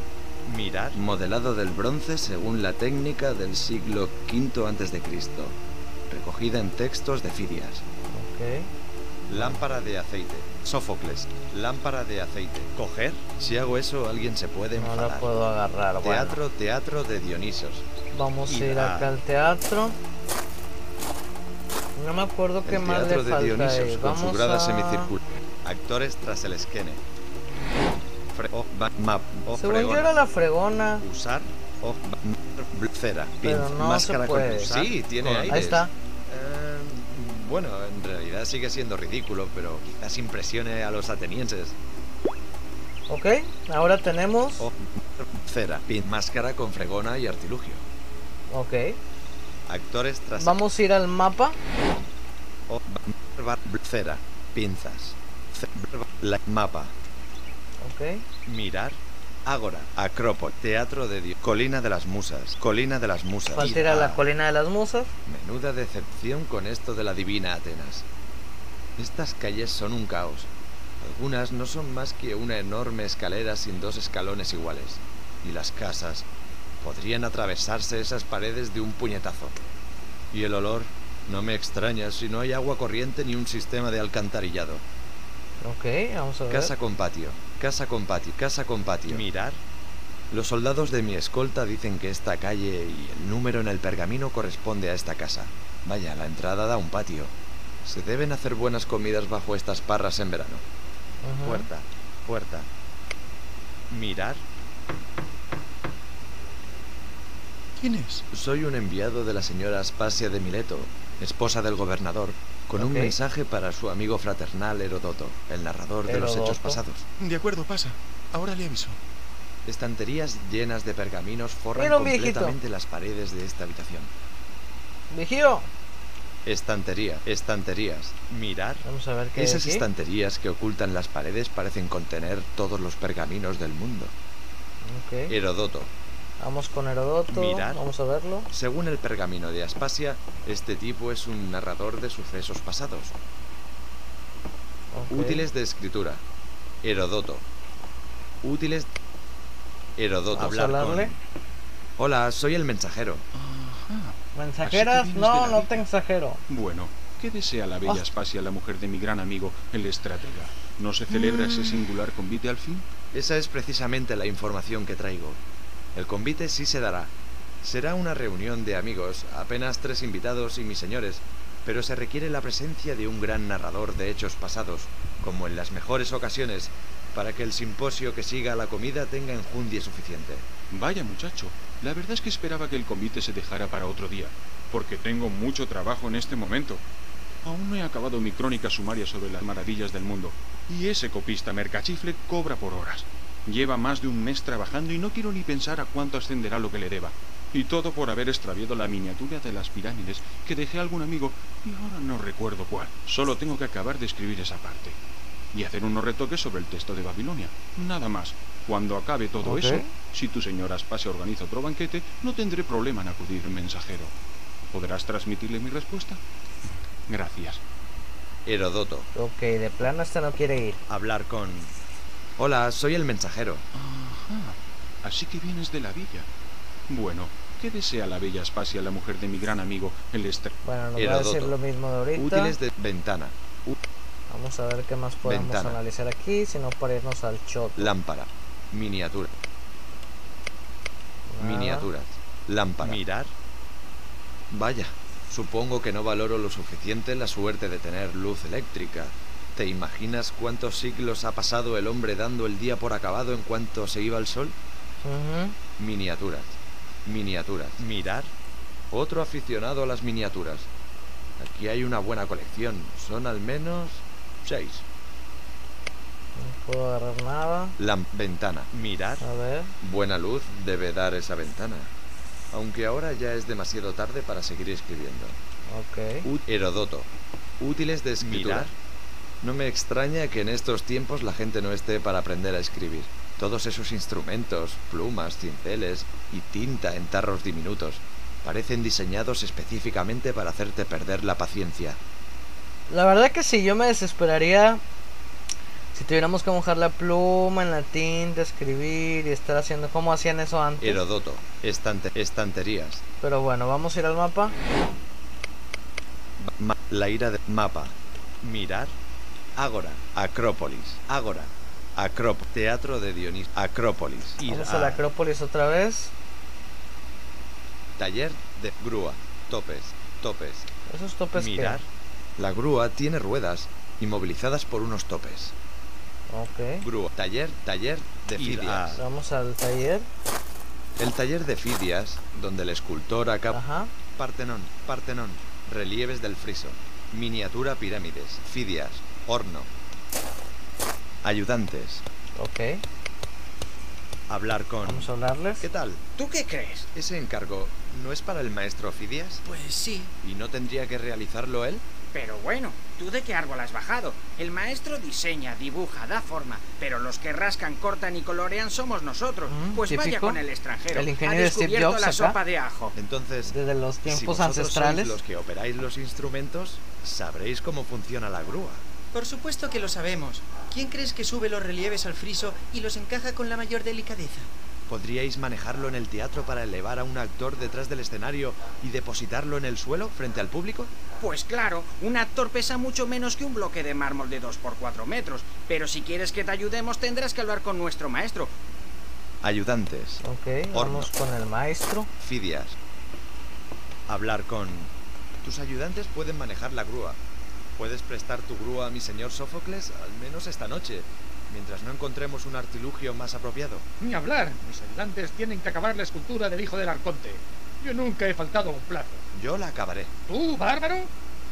mirar, Modelado del bronce según la técnica del siglo V a.C. Recogida en textos de Firias. Ok. Lámpara de aceite. Sófocles. Lámpara de aceite. coger, Si hago eso, alguien se puede No enfadar. la puedo agarrar. Bueno, Teatro, teatro de Dionisos. vamos a ir acá al teatro. No me acuerdo qué El más le teatro de falta Dionisos ahí. con su Vamos grada a... semicircular. Actores tras el esquene. Fre- o- ba- map. o Según yo era la fregona. Usar. O bl- cera. Pero no máscara se puede. con usar. Sí, tiene Ahí aires. está. Eh, bueno, en realidad sigue siendo ridículo, pero quizás impresione a los atenienses. Ok, ahora tenemos... O cera. pin- máscara con fregona y artilugio. Ok. Actores tras Vamos a ir al mapa. O cera. pinzas. La mapa. Ok. Mirar. Ágora. Acrópol. Teatro de Dios. Colina de las Musas. Colina de las Musas. ¿Cuál era la colina de las musas? Menuda decepción con esto de la divina Atenas. Estas calles son un caos. Algunas no son más que una enorme escalera sin dos escalones iguales. Y las casas podrían atravesarse esas paredes de un puñetazo. Y el olor no me extraña si no hay agua corriente ni un sistema de alcantarillado. Ok, vamos a ver. Casa con patio, casa con patio, casa con patio. Mirar. Los soldados de mi escolta dicen que esta calle y el número en el pergamino corresponde a esta casa. Vaya, la entrada da un patio. Se deben hacer buenas comidas bajo estas parras en verano. Puerta, puerta. Mirar. ¿Quién es? Soy un enviado de la señora Aspasia de Mileto, esposa del gobernador, con un mensaje para su amigo fraternal Herodoto, el narrador de los hechos pasados. De acuerdo, pasa. Ahora le aviso. Estanterías llenas de pergaminos forran Mira un viejito. completamente las paredes de esta habitación. Vigío. Estantería, estanterías. Mirar. Vamos a ver qué Esas estanterías que ocultan las paredes parecen contener todos los pergaminos del mundo. Herodoto. Vamos con Herodoto. Mirar. Vamos a verlo. Según el pergamino de Aspasia, este tipo es un narrador de sucesos pasados. Útiles de escritura. Herodoto. Útiles. Herodoto. Vamos a Hablar con- hablarle. Hola, soy el mensajero. Ajá. Mensajeras, no, no te exagero. Bueno, ¿qué desea la bella Ah. Aspasia, la mujer de mi gran amigo, el estratega? ¿No se celebra Mm. ese singular convite al fin? Esa es precisamente la información que traigo. El convite sí se dará. Será una reunión de amigos, apenas tres invitados y mis señores, pero se requiere la presencia de un gran narrador de hechos pasados, como en las mejores ocasiones, para que el simposio que siga a la comida tenga enjundia suficiente. Vaya muchacho, la verdad es que esperaba que el convite se dejara para otro día, porque tengo mucho trabajo en este momento. Aún no he acabado mi crónica sumaria sobre las maravillas del mundo, y ese copista mercachifle cobra por horas. Lleva más de un mes trabajando y no quiero ni pensar a cuánto ascenderá lo que le deba. Y todo por haber extraviado la miniatura de las pirámides que dejé a algún amigo y ahora no recuerdo cuál. Solo tengo que acabar de escribir esa parte. Y hacer unos retoques sobre el texto de Babilonia. Nada más. Cuando acabe todo eso, si tu señora Aspasia organiza otro banquete, no tendré problema en acudir mensajero. ¿Podrás transmitirle mi respuesta? Gracias. Herodoto. Ok, de plano este no quiere ir. Hablar con... Hola, soy el mensajero. Ajá. Así que vienes de la villa. Bueno, ¿qué desea la bella Aspasia, la mujer de mi gran amigo, el Estre? Bueno, nos va a decir lo mismo de ahorita. Útiles de ventana. Vamos a ver qué más podemos Ventana. analizar aquí, si no para irnos al shot. Lámpara. Miniatura. Nada. Miniaturas. Lámpara. Mirar. Vaya, supongo que no valoro lo suficiente la suerte de tener luz eléctrica. ¿Te imaginas cuántos siglos ha pasado el hombre dando el día por acabado en cuanto se iba el sol? Miniaturas. Miniaturas. Mirar. Otro aficionado a las miniaturas. Aquí hay una buena colección. Son al menos seis. No puedo agarrar nada. La ventana. Mirar. A ver. Buena luz debe dar esa ventana. Aunque ahora ya es demasiado tarde para seguir escribiendo. Ok. U- Herodoto. Útiles de escritura. Mirar. No me extraña que en estos tiempos la gente no esté para aprender a escribir. Todos esos instrumentos, plumas, cinceles y tinta en tarros diminutos, parecen diseñados específicamente para hacerte perder la paciencia. La verdad que sí, yo me desesperaría si tuviéramos que mojar la pluma en la tinta, escribir y estar haciendo como hacían eso antes. Herodoto. Estante- estanterías. Pero bueno, vamos a ir al mapa. Ma- la ira de mapa. Mirar. Ágora. Acrópolis. Ágora. Acrop. Teatro de Dionís. Acrópolis. Ir Vamos a la Acrópolis otra vez. Taller de grúa. Topes. Topes. Esos topes Mirar. La grúa tiene ruedas inmovilizadas por unos topes. Ok. Grúa. Taller. Taller de Fidias. Vamos al taller. El taller de Fidias, donde el escultor acaba. Ajá. Partenón. Partenón. Relieves del friso. Miniatura pirámides. Fidias. Horno. Ayudantes. Ok. Hablar con... Vamos a hablarles. ¿Qué tal? ¿Tú qué crees? Ese encargo no es para el maestro Fidias Pues sí. y no tendría que realizarlo él. Pero bueno, ¿Tú de qué árbol has bajado? El maestro diseña, dibuja, da forma, pero los que rascan, cortan y colorean somos nosotros. Mm, pues vaya con el extranjero. El ha ingeniero Steve descubierto Jobs la acá. sopa de ajo. Entonces, Desde los si tiempos vosotros ancestrales. sois los que operáis los instrumentos, sabréis cómo funciona la grúa. Por supuesto que lo sabemos. ¿Quién crees que sube los relieves al friso y los encaja con la mayor delicadeza? ¿Podríais manejarlo en el teatro para elevar a un actor detrás del escenario y depositarlo en el suelo frente al público? Pues claro, un actor pesa mucho menos que un bloque de mármol de 2 por 4 metros. Pero si quieres que te ayudemos, tendrás que hablar con nuestro maestro. Ayudantes. Ok, Horno. vamos con el maestro. Fidias. Hablar con... Tus ayudantes pueden manejar la grúa. Puedes prestar tu grúa a mi señor Sófocles, al menos esta noche, mientras no encontremos un artilugio más apropiado. Ni hablar. Mis ayudantes tienen que acabar la escultura del hijo del arconte. Yo nunca he faltado a un plazo. Yo la acabaré. ¿Tú, bárbaro?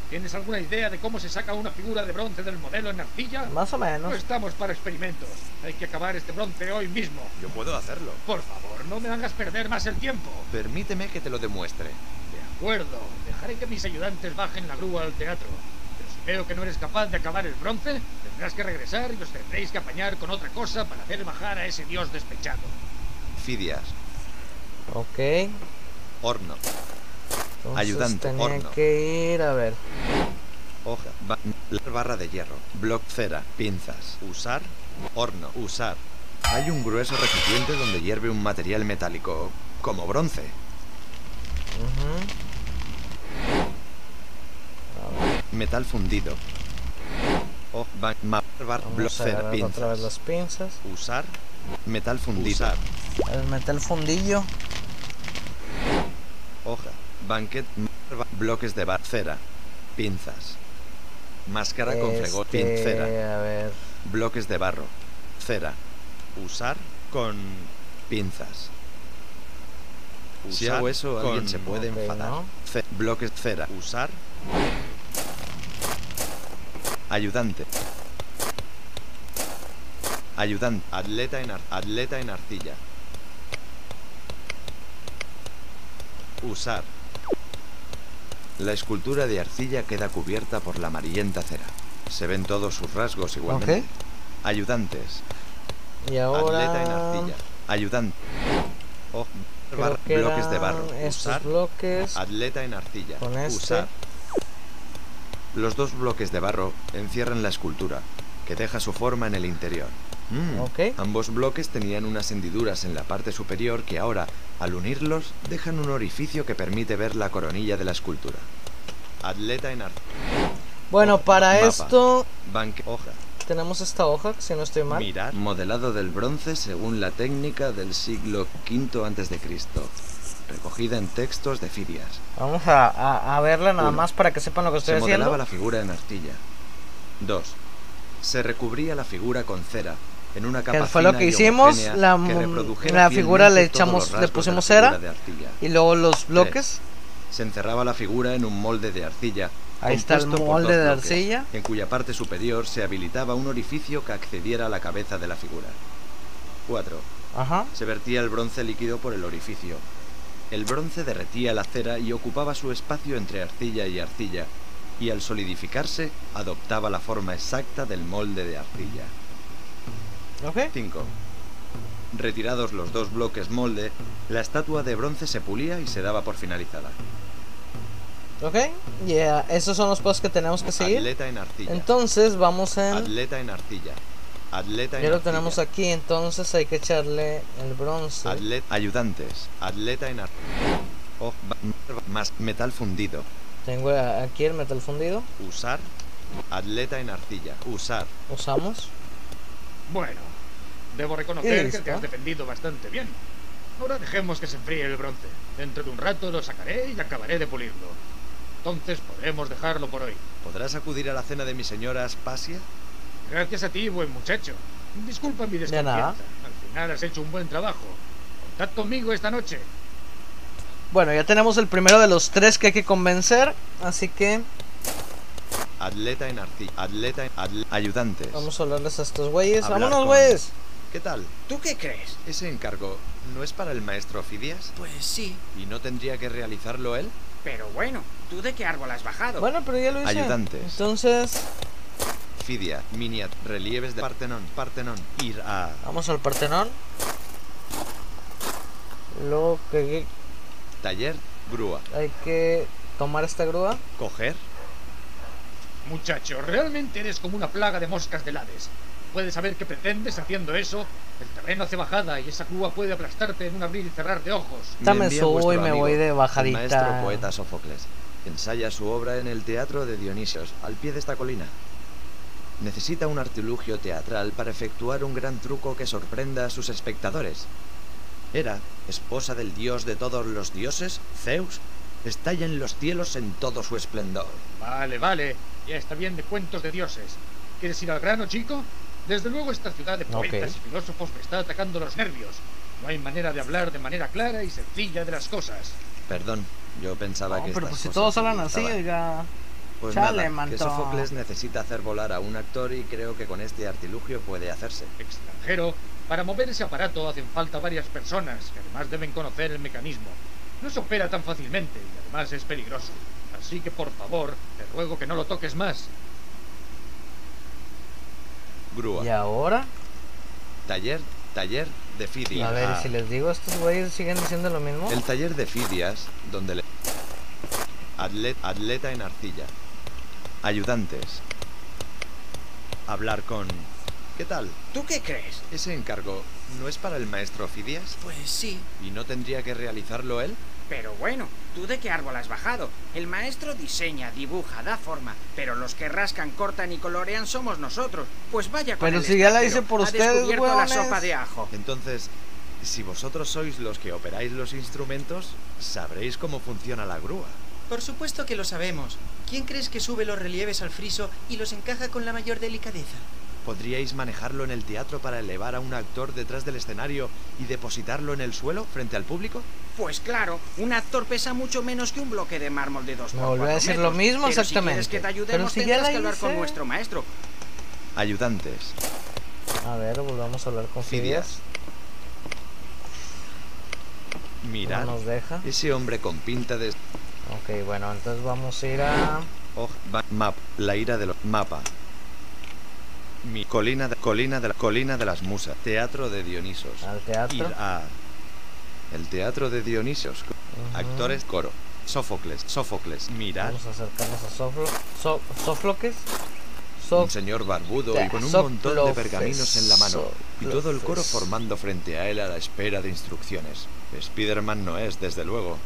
¿Tienes alguna idea de cómo se saca una figura de bronce del modelo en arcilla? Más o No menos. estamos para experimentos. Hay que acabar este bronce hoy mismo. Yo puedo hacerlo. Por favor, no me hagas perder más el tiempo. Permíteme que te lo demuestre. De acuerdo, dejaré que mis ayudantes bajen la grúa al teatro. Veo que no eres capaz de acabar el bronce, tendrás que regresar y os tendréis que apañar con otra cosa para hacer bajar a ese dios despechado. Fidias. Ok. Horno. Entonces Ayudante, tenía horno. que ir a ver. Hoja. ba- barra de hierro. Bloc cera. Pinzas. Usar. Horno. Usar. Hay un grueso recipiente donde hierve un material metálico, como bronce. Ujú. Metal fundido. Oh, ba- ma- bar- bloc Vamos a cera. agarrar otra vez Pinzas. las pinzas. Usar. Metal fundido. El metal fundillo. Hoja. Banquet. ba- Bloques de bar. Cera. Pinzas. Máscara con fregón. Este, Pincera. A ver. Bloques de barro. Cera. Usar con pinzas. si Usar hago eso, alguien con- se puede enfadar. ¿no? Ce- bloques cera. Usar. Ayudante. Ayudante. Atleta en, ar- atleta en arcilla. Usar. La escultura de arcilla queda cubierta por la amarillenta cera. Se ven todos sus rasgos igualmente. Ayudantes. Y ahora. Atleta en arcilla. Ayudante. Oh, bloques de barro. Estos Usar. bloques. Atleta en arcilla. Con este. Usar. Los dos bloques de barro encierran la escultura, que deja su forma en el interior. Mm. Ambos bloques tenían unas hendiduras en la parte superior que ahora, al unirlos, dejan un orificio que permite ver la coronilla de la escultura. Atleta en arcilla. Bueno, para Mapa. esto Banque. Hoja. tenemos esta hoja, si no estoy mal. Mirar. Modelado del bronce según la técnica del siglo V a.C. Recogida en textos de Fidias. Vamos a, a- a verla nada Uno. más para que sepan lo que estoy Se modelaba haciendo. la figura en arcilla. 2. Se recubría la figura con cera en una capa Que fue lo que hicimos, la, que la figura le echamos, le pusimos cera y luego los bloques. Se encerraba la figura en un molde de arcilla. Ahí está el molde de bloques, arcilla. En cuya parte superior se habilitaba un orificio que accediera a la cabeza de la figura. 4. Ajá. Se vertía el bronce líquido por el orificio. El bronce derretía la cera y ocupaba su espacio entre arcilla y arcilla, y al solidificarse adoptaba la forma exacta del molde de arcilla. Ok. 5. Retirados los dos bloques molde, la estatua de bronce se pulía y se daba por finalizada. Ok. Ya, esos son los pasos que tenemos que seguir. Atleta en arcilla. Entonces vamos en. Atleta en arcilla. Atleta en Ya lo tenemos aquí, entonces hay que echarle el bronce. Atlet- ayudantes. Atleta en arcilla. Oh, más metal fundido. Tengo aquí el metal fundido. Usar. Atleta en arcilla. Usar. Usamos. Bueno, debo reconocer que te has defendido bastante bien. Ahora dejemos que se enfríe el bronce. Dentro de un rato lo sacaré y acabaré de pulirlo. Entonces podremos dejarlo por hoy. ¿Podrás acudir a la cena de mi señora Aspasia? Gracias a ti, buen muchacho. Disculpa mi De desconfianza. nada. Al final has hecho un buen trabajo. Contad conmigo esta noche. Bueno, ya tenemos el primero de los tres que hay que convencer. Así que Atleta en arcilla. Atleta en... ayudantes. vamos a hablarles a estos güeyes. Hablar ¡Vámonos, con- güeyes! ¿Qué tal? ¿Tú qué crees? ¿Ese encargo no es para el maestro Fidias? Pues sí. ¿Y no tendría que realizarlo él? Pero bueno, ¿tú de qué árbol has bajado? Bueno, pero ya lo hice. Ayudantes. Entonces, Fidia, miniat, relieves de Partenón, Partenón, ir a... vamos al Partenón. Luego que Taller, grúa. hay que tomar esta grúa. Coger, Muchacho, realmente eres como una plaga de moscas de Hades. Puedes saber qué pretendes haciendo eso. El terreno hace bajada y esa grúa puede aplastarte en un abrir y cerrar de ojos. Me envía subo y me amigo, voy de El bajadita. maestro poeta Sófocles ensaya su obra en el Teatro de Dionisios, al pie de esta colina. Necesita un artilugio teatral para efectuar un gran truco que sorprenda a sus espectadores. Hera, esposa del dios de todos los dioses, Zeus, estalla en los cielos en todo su esplendor. Vale, vale. Ya está bien de cuentos de dioses. ¿Quieres ir al grano, chico? Desde luego esta ciudad de poetas y filósofos me está atacando los nervios. No hay manera de hablar de manera clara y sencilla de las cosas. Perdón, yo pensaba No, que pero estas pues si todos hablan así, oiga. Pues Chale, nada, que. Sófocles necesita hacer volar a un actor y creo que con este artilugio puede hacerse. Extranjero, para mover ese aparato hacen falta varias personas que además deben conocer el mecanismo. No se opera tan fácilmente y además es peligroso. Así que por favor, te ruego que no lo toques más. Grúa. ¿Y ahora? Taller, taller de Fidias. A ver, Ah, si les digo, estos güeyes siguen diciendo lo mismo. El taller de Fidias, donde le... Atlet- atleta en arcilla. Ayudantes. Hablar con... ¿Qué tal? ¿Tú qué crees? ¿Ese encargo no es para el maestro Fidias? Pues sí. ¿Y no tendría que realizarlo él? Pero bueno, ¿tú de qué árbol has bajado? El maestro diseña, dibuja, da forma, pero los que rascan, cortan y colorean somos nosotros. Pues vaya con Pero el si ya la hice por Ha ustedes, descubierto la sopa de ajo. Entonces, si vosotros sois los que operáis los instrumentos, sabréis cómo funciona la grúa. Por supuesto que lo sabemos. ¿Quién crees que sube los relieves al friso y los encaja con la mayor delicadeza? ¿Podríais manejarlo en el teatro para elevar a un actor detrás del escenario y depositarlo en el suelo frente al público? Pues claro, un actor pesa mucho menos que un bloque de mármol de 2 Me volvió a decir lo mismo Pero exactamente. Si quieres que te Pero ayudemos, si ya tendrás que hablar con nuestro maestro. Ayudantes. A ver, volvamos a hablar con Fidias. Fidias. Mirad. No nos deja. Ese hombre con pinta de... Ok, bueno, entonces vamos a ir a. Oh, map. La ira de los... Mapa. Mi colina de, colina de la colina de las musas. Teatro de Dionisos. al teatro. Ir a... El teatro de Dionisos. Actores, coro. Sófocles, Sófocles. Mirad. Vamos a acercarnos a Soflo... So- Sófocles. So- Un señor barbudo y con un montón de pergaminos en la mano. Y todo el coro formando frente a él a la espera de instrucciones. Spiderman no es, desde luego.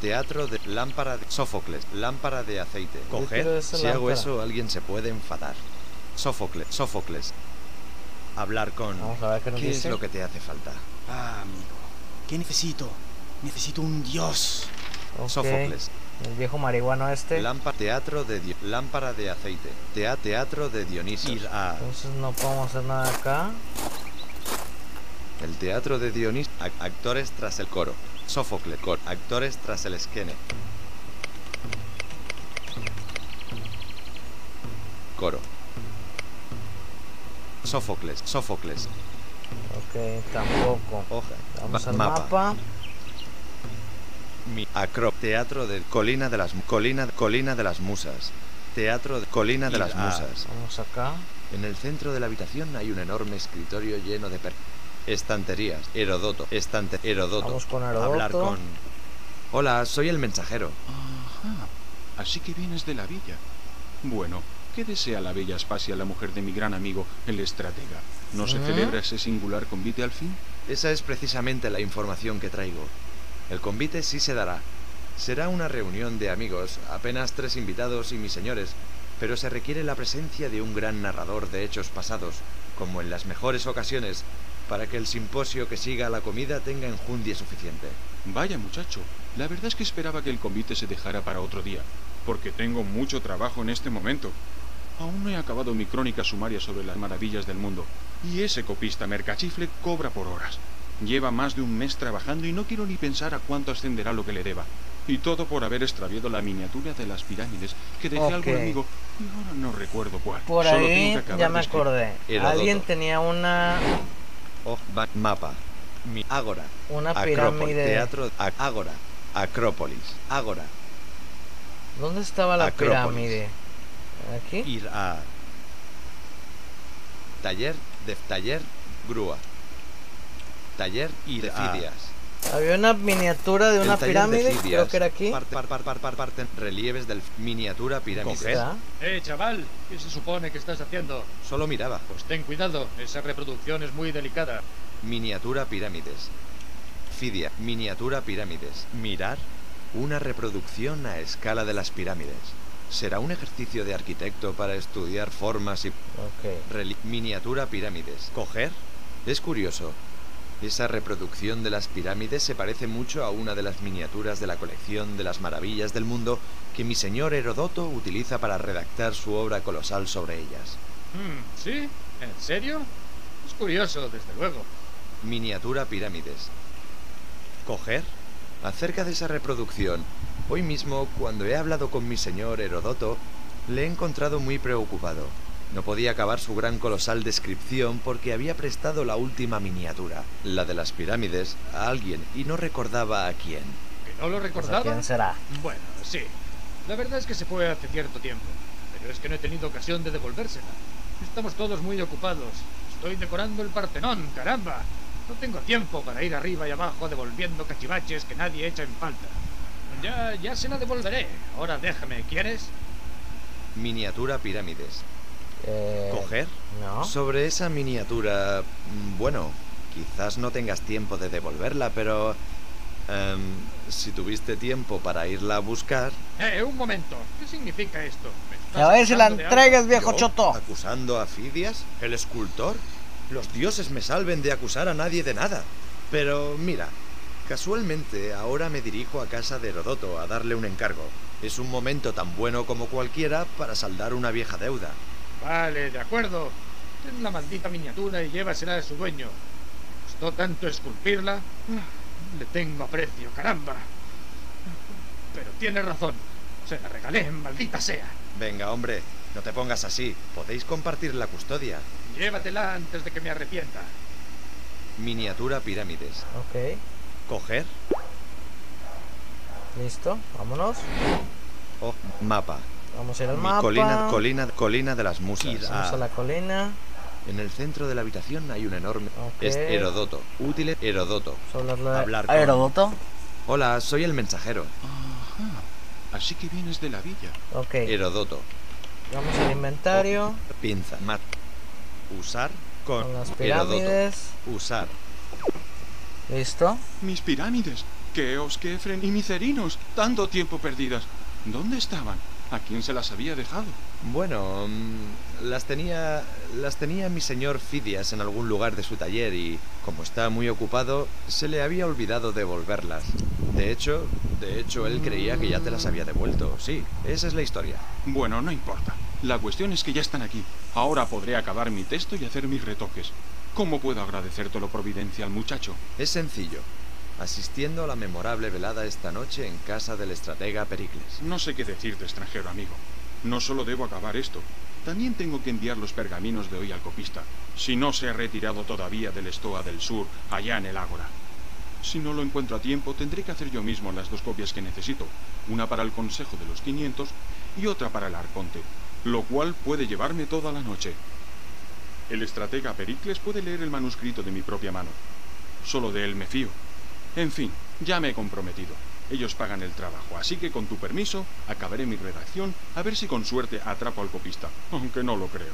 Teatro de lámpara de Sófocles, lámpara de aceite. Coger, si hago eso alguien se puede enfadar. Sófocles, Sófocles. Hablar con... Vamos a ver qué nos ¿Qué dice. es lo que te hace falta? Ah, amigo. ¿Qué necesito? Necesito un dios. Sófocles. El viejo marihuano este. Lámpara, teatro de Dio- lámpara de aceite. Tea- teatro de Dionisios. Ir a Entonces no podemos hacer nada acá. el teatro de Dionisios. Ac- actores tras el coro. Sófocles. Cor. Actores tras el esquene. Coro. Sófocles. Sófocles. Ok, tampoco. Hoja. Vamos al mapa. Mi acro. Teatro de colina de las colina colina de las musas. Teatro de colina de las a- musas. Vamos acá. En el centro de la habitación hay un enorme escritorio lleno de per- estanterías. Herodoto. Estante. Herodoto. Vamos con Hablar Herodoto. con. Hola, soy el mensajero. Ajá. Así que vienes de la villa. Bueno, ¿qué desea la bella Aspasia, la mujer de mi gran amigo, el estratega? ¿No se celebra ese singular convite al fin? Esa es precisamente la información que traigo. El convite sí se dará. Será una reunión de amigos, apenas tres invitados y mis señores, pero se requiere la presencia de un gran narrador de hechos pasados, como en las mejores ocasiones, para que el simposio que siga a la comida tenga enjundia suficiente. Vaya muchacho, la verdad es que esperaba que el convite se dejara para otro día, porque tengo mucho trabajo en este momento. Aún no he acabado mi crónica sumaria sobre las maravillas del mundo, y ese copista mercachifle cobra por horas. Lleva más de un mes trabajando y no quiero ni pensar a cuánto ascenderá lo que le deba. Y todo por haber extraviado la miniatura de las pirámides que dejé a algún amigo, y ahora no recuerdo cuál. Por Solo tengo ahí que acabar ya me acordé. Alguien tenía una Oh, mapa. Mi Ágora. Una pirámide. Teatro. Ágora. Acrópolis. Ágora. ¿Dónde estaba la pirámide? ¿Aquí? Ir a. Taller de taller grúa. Taller y de Fidias. Había una miniatura de una pirámide, creo que era aquí. Parte, parte, relieves del miniatura pirámide. Eh, chaval, ¿qué se supone que estás haciendo? Solo miraba. Pues ten cuidado, esa reproducción es muy delicada. Miniatura pirámides. Fidia, miniatura pirámides. Mirar una reproducción a escala de las pirámides. Será un ejercicio de arquitecto para estudiar formas y... Okay. Miniatura pirámides. Coger. Es curioso. Esa reproducción de las pirámides se parece mucho a una de las miniaturas de la colección de las maravillas del mundo que mi señor Herodoto utiliza para redactar su obra colosal sobre ellas. Hmm, ¿Sí? ¿En serio? Es curioso, desde luego. Miniatura pirámides. Coger. Acerca de esa reproducción, hoy mismo, cuando he hablado con mi señor Herodoto, le he encontrado muy preocupado. No podía acabar su gran colosal descripción porque había prestado la última miniatura, la de las pirámides, a alguien y no recordaba a quién. ¿Que no lo recordaba? ¿Quién será? Bueno, sí. La verdad es que se fue hace cierto tiempo, pero es que no he tenido ocasión de devolvérsela. Estamos todos muy ocupados. Estoy decorando el Partenón, caramba. No tengo tiempo para ir arriba y abajo devolviendo cachivaches que nadie echa en falta. Ya, ya se la devolveré. Ahora déjame, ¿quieres? Miniatura pirámides. Eh, ¿Coger? No. Sobre esa miniatura, mm, bueno, quizás no tengas tiempo de devolverla, pero... Em, si tuviste tiempo para irla a buscar... Eh, un momento. ¿Qué significa esto? A ver si la entregas, viejo choto. ¿Acusando a Fidias, el escultor? Los dioses me salven de acusar a nadie de nada. Pero mira, casualmente ahora me dirijo a casa de Herodoto a darle un encargo. Es un momento tan bueno como cualquiera para saldar una vieja deuda. Vale, de acuerdo. Ten la maldita miniatura y llévasela a su dueño. costó tanto esculpirla. Le tengo aprecio, caramba. Pero tiene razón. Se la regalé, maldita sea. Venga, hombre, no te pongas así. Podéis compartir la custodia. Llévatela antes de que me arrepienta. Miniatura pirámides. Ok. Coger. Listo, vámonos. Oh, mapa. Vamos a ir al mapa. Colina, colina, colina de las musas. Vamos a la colina. En el centro de la habitación hay un enorme. Es Herodoto. Útil Herodoto. Hablar con... ¿Herodoto? Hola, soy el mensajero. Ajá. Así que vienes de la villa. Ok. Herodoto. Vamos al inventario. Pinza. Mat. Usar con, las pirámides. Usar. ¿Listo? Mis pirámides. Keos, Kefren y Micerinos. Tanto tiempo perdidas. ¿Dónde estaban? ¿A quién se las había dejado? Bueno, mm, las tenía las tenía mi señor Fidias en algún lugar de su taller y como está muy ocupado, se le había olvidado devolverlas. De hecho, de hecho él creía que ya te las había devuelto. Sí, esa es la historia. Bueno, no importa. La cuestión es que ya están aquí. Ahora podré acabar mi texto y hacer mis retoques. ¿Cómo puedo agradecértelo providencia al muchacho? Es sencillo asistiendo a la memorable velada esta noche en casa del estratega Pericles. No sé qué decirte, extranjero amigo. No solo debo acabar esto, también tengo que enviar los pergaminos de hoy al copista, si no se ha retirado todavía del Estoa del Sur, allá en el Ágora. Si no lo encuentro a tiempo, tendré que hacer yo mismo las dos copias que necesito, una para el Consejo de los 500 y otra para el Arconte, lo cual puede llevarme toda la noche. El estratega Pericles puede leer el manuscrito de mi propia mano. Solo de él me fío. En fin, ya me he comprometido. Ellos pagan el trabajo, así que con tu permiso acabaré mi redacción a ver si con suerte atrapo al copista, aunque no lo creo.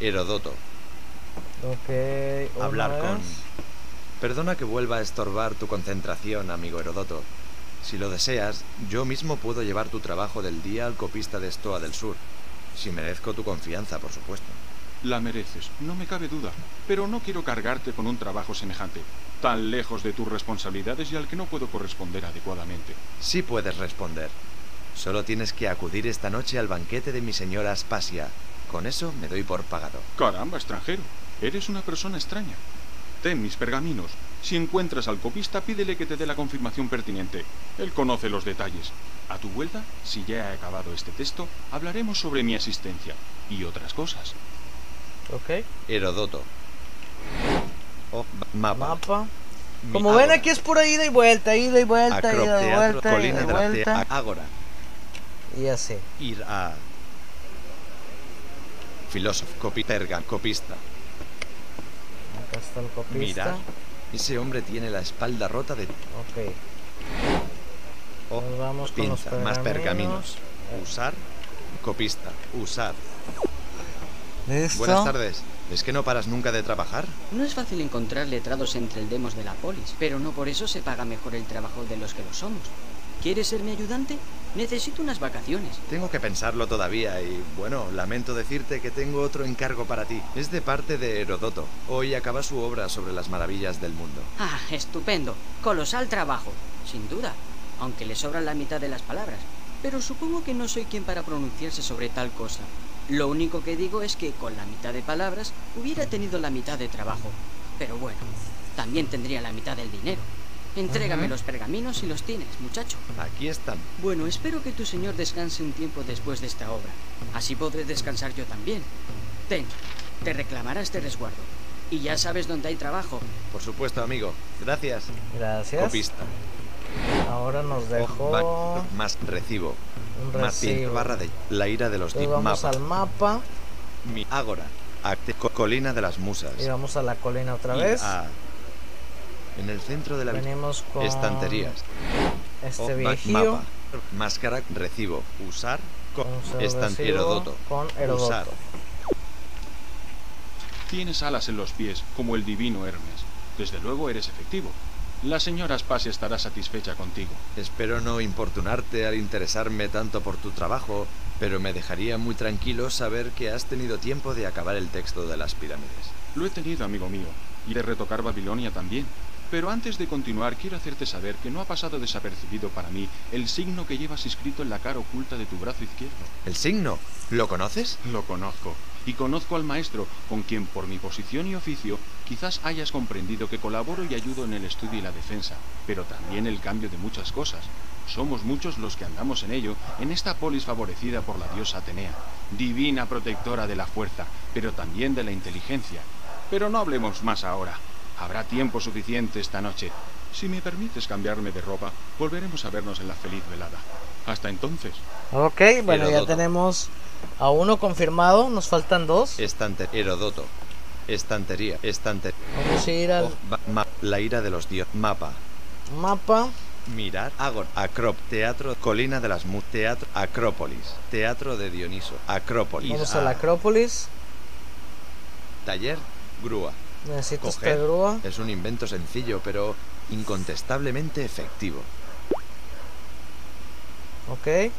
Herodoto. Ok. Hablar con... Perdona que vuelva a estorbar tu concentración, amigo Herodoto. Si lo deseas, yo mismo puedo llevar tu trabajo del día al copista de Estoa del Sur. Si merezco tu confianza, por supuesto. La mereces, no me cabe duda, pero no quiero cargarte con un trabajo semejante, tan lejos de tus responsabilidades y al que no puedo corresponder adecuadamente. Sí puedes responder. Solo tienes que acudir esta noche al banquete de mi señora Aspasia. Con eso me doy por pagado. Caramba, extranjero. Eres una persona extraña. Ten mis pergaminos. Si encuentras al copista, pídele que te dé la confirmación pertinente. Él conoce los detalles. A tu vuelta, si ya he acabado este texto, hablaremos sobre mi asistencia y otras cosas. Ok. Herodoto. O mapa. Mapa. Mi Como ven ágora. aquí es pura ida y vuelta, ida y vuelta, ida y Acroteatro, vuelta, colina ida y vuelta. Ágora. Y así. Ir a. Filósofo, copi, perga, copista. Acá está el copista. Mirar. Ese hombre tiene la espalda rota de. Ok. Nos vamos con los más pergaminos. Usar. Copista. Usar. Listo. Buenas tardes. ¿Es que no paras nunca de trabajar? No es fácil encontrar letrados entre el demos de la polis, pero no por eso se paga mejor el trabajo de los que lo somos. ¿Quieres ser mi ayudante? Necesito unas vacaciones. Tengo que pensarlo todavía y, bueno, lamento decirte que tengo otro encargo para ti. Es de parte de Herodoto. Hoy acaba su obra sobre las maravillas del mundo. Ah, estupendo. Colosal trabajo, sin duda, aunque le sobran la mitad de las palabras. Pero supongo que no soy quien para pronunciarse sobre tal cosa. Lo único que digo es que con la mitad de palabras hubiera tenido la mitad de trabajo. Pero bueno, también tendría la mitad del dinero. Entrégame los pergaminos y los tienes, muchacho. Aquí están. Bueno, espero que tu señor descanse un tiempo después de esta obra. Así podré descansar yo también. Ten, te reclamará este resguardo. Y ya sabes dónde hay trabajo. Por supuesto, amigo. Gracias. Gracias. Copista. Ahora nos dejó Ba- más recibo. Un barra de la ira de los Entonces vamos mapa. al mapa Mi ágora. Colina de las musas. y vamos a la colina otra vez. a- En el centro de la Venimos con estanterías. este O ba- viejillo. mapa. Máscara. Recibo. Usar. co- Vamos al estan- recibo Herodoto. Con Herodoto. Usar. Tienes alas en los pies, como el divino Hermes. Desde luego eres efectivo. La señora Aspasia estará satisfecha contigo. Espero no importunarte al interesarme tanto por tu trabajo, pero me dejaría muy tranquilo saber que has tenido tiempo de acabar el texto de las pirámides. Lo he tenido, amigo mío, y de retocar Babilonia también. Pero antes de continuar, quiero hacerte saber que no ha pasado desapercibido para mí el signo que llevas inscrito en la cara oculta de tu brazo izquierdo. ¿El signo? ¿Lo conoces? Lo conozco. Y conozco al maestro, con quien por mi posición y oficio quizás hayas comprendido que colaboro y ayudo en el estudio y la defensa, pero también el cambio de muchas cosas. Somos muchos los que andamos en ello, en esta polis favorecida por la diosa Atenea, divina protectora de la fuerza, pero también de la inteligencia. Pero no hablemos más ahora. Habrá tiempo suficiente esta noche. Si me permites cambiarme de ropa, volveremos a vernos en la feliz velada. Hasta entonces. Ok, bueno, ya tenemos a uno confirmado. Nos faltan dos. Estante Herodoto. Estantería. Estante. Vamos a ir al Oh, la ira de los dioses. Mapa. mapa. Mirar. Agor. Acrop. Teatro. Colina de las Mu. Teatro. Acrópolis. Teatro de Dioniso. Acrópolis. Vamos a la Ah, Acrópolis. Taller. Grúa. Necesito esta grúa. Es un invento sencillo, pero incontestablemente efectivo. Ok.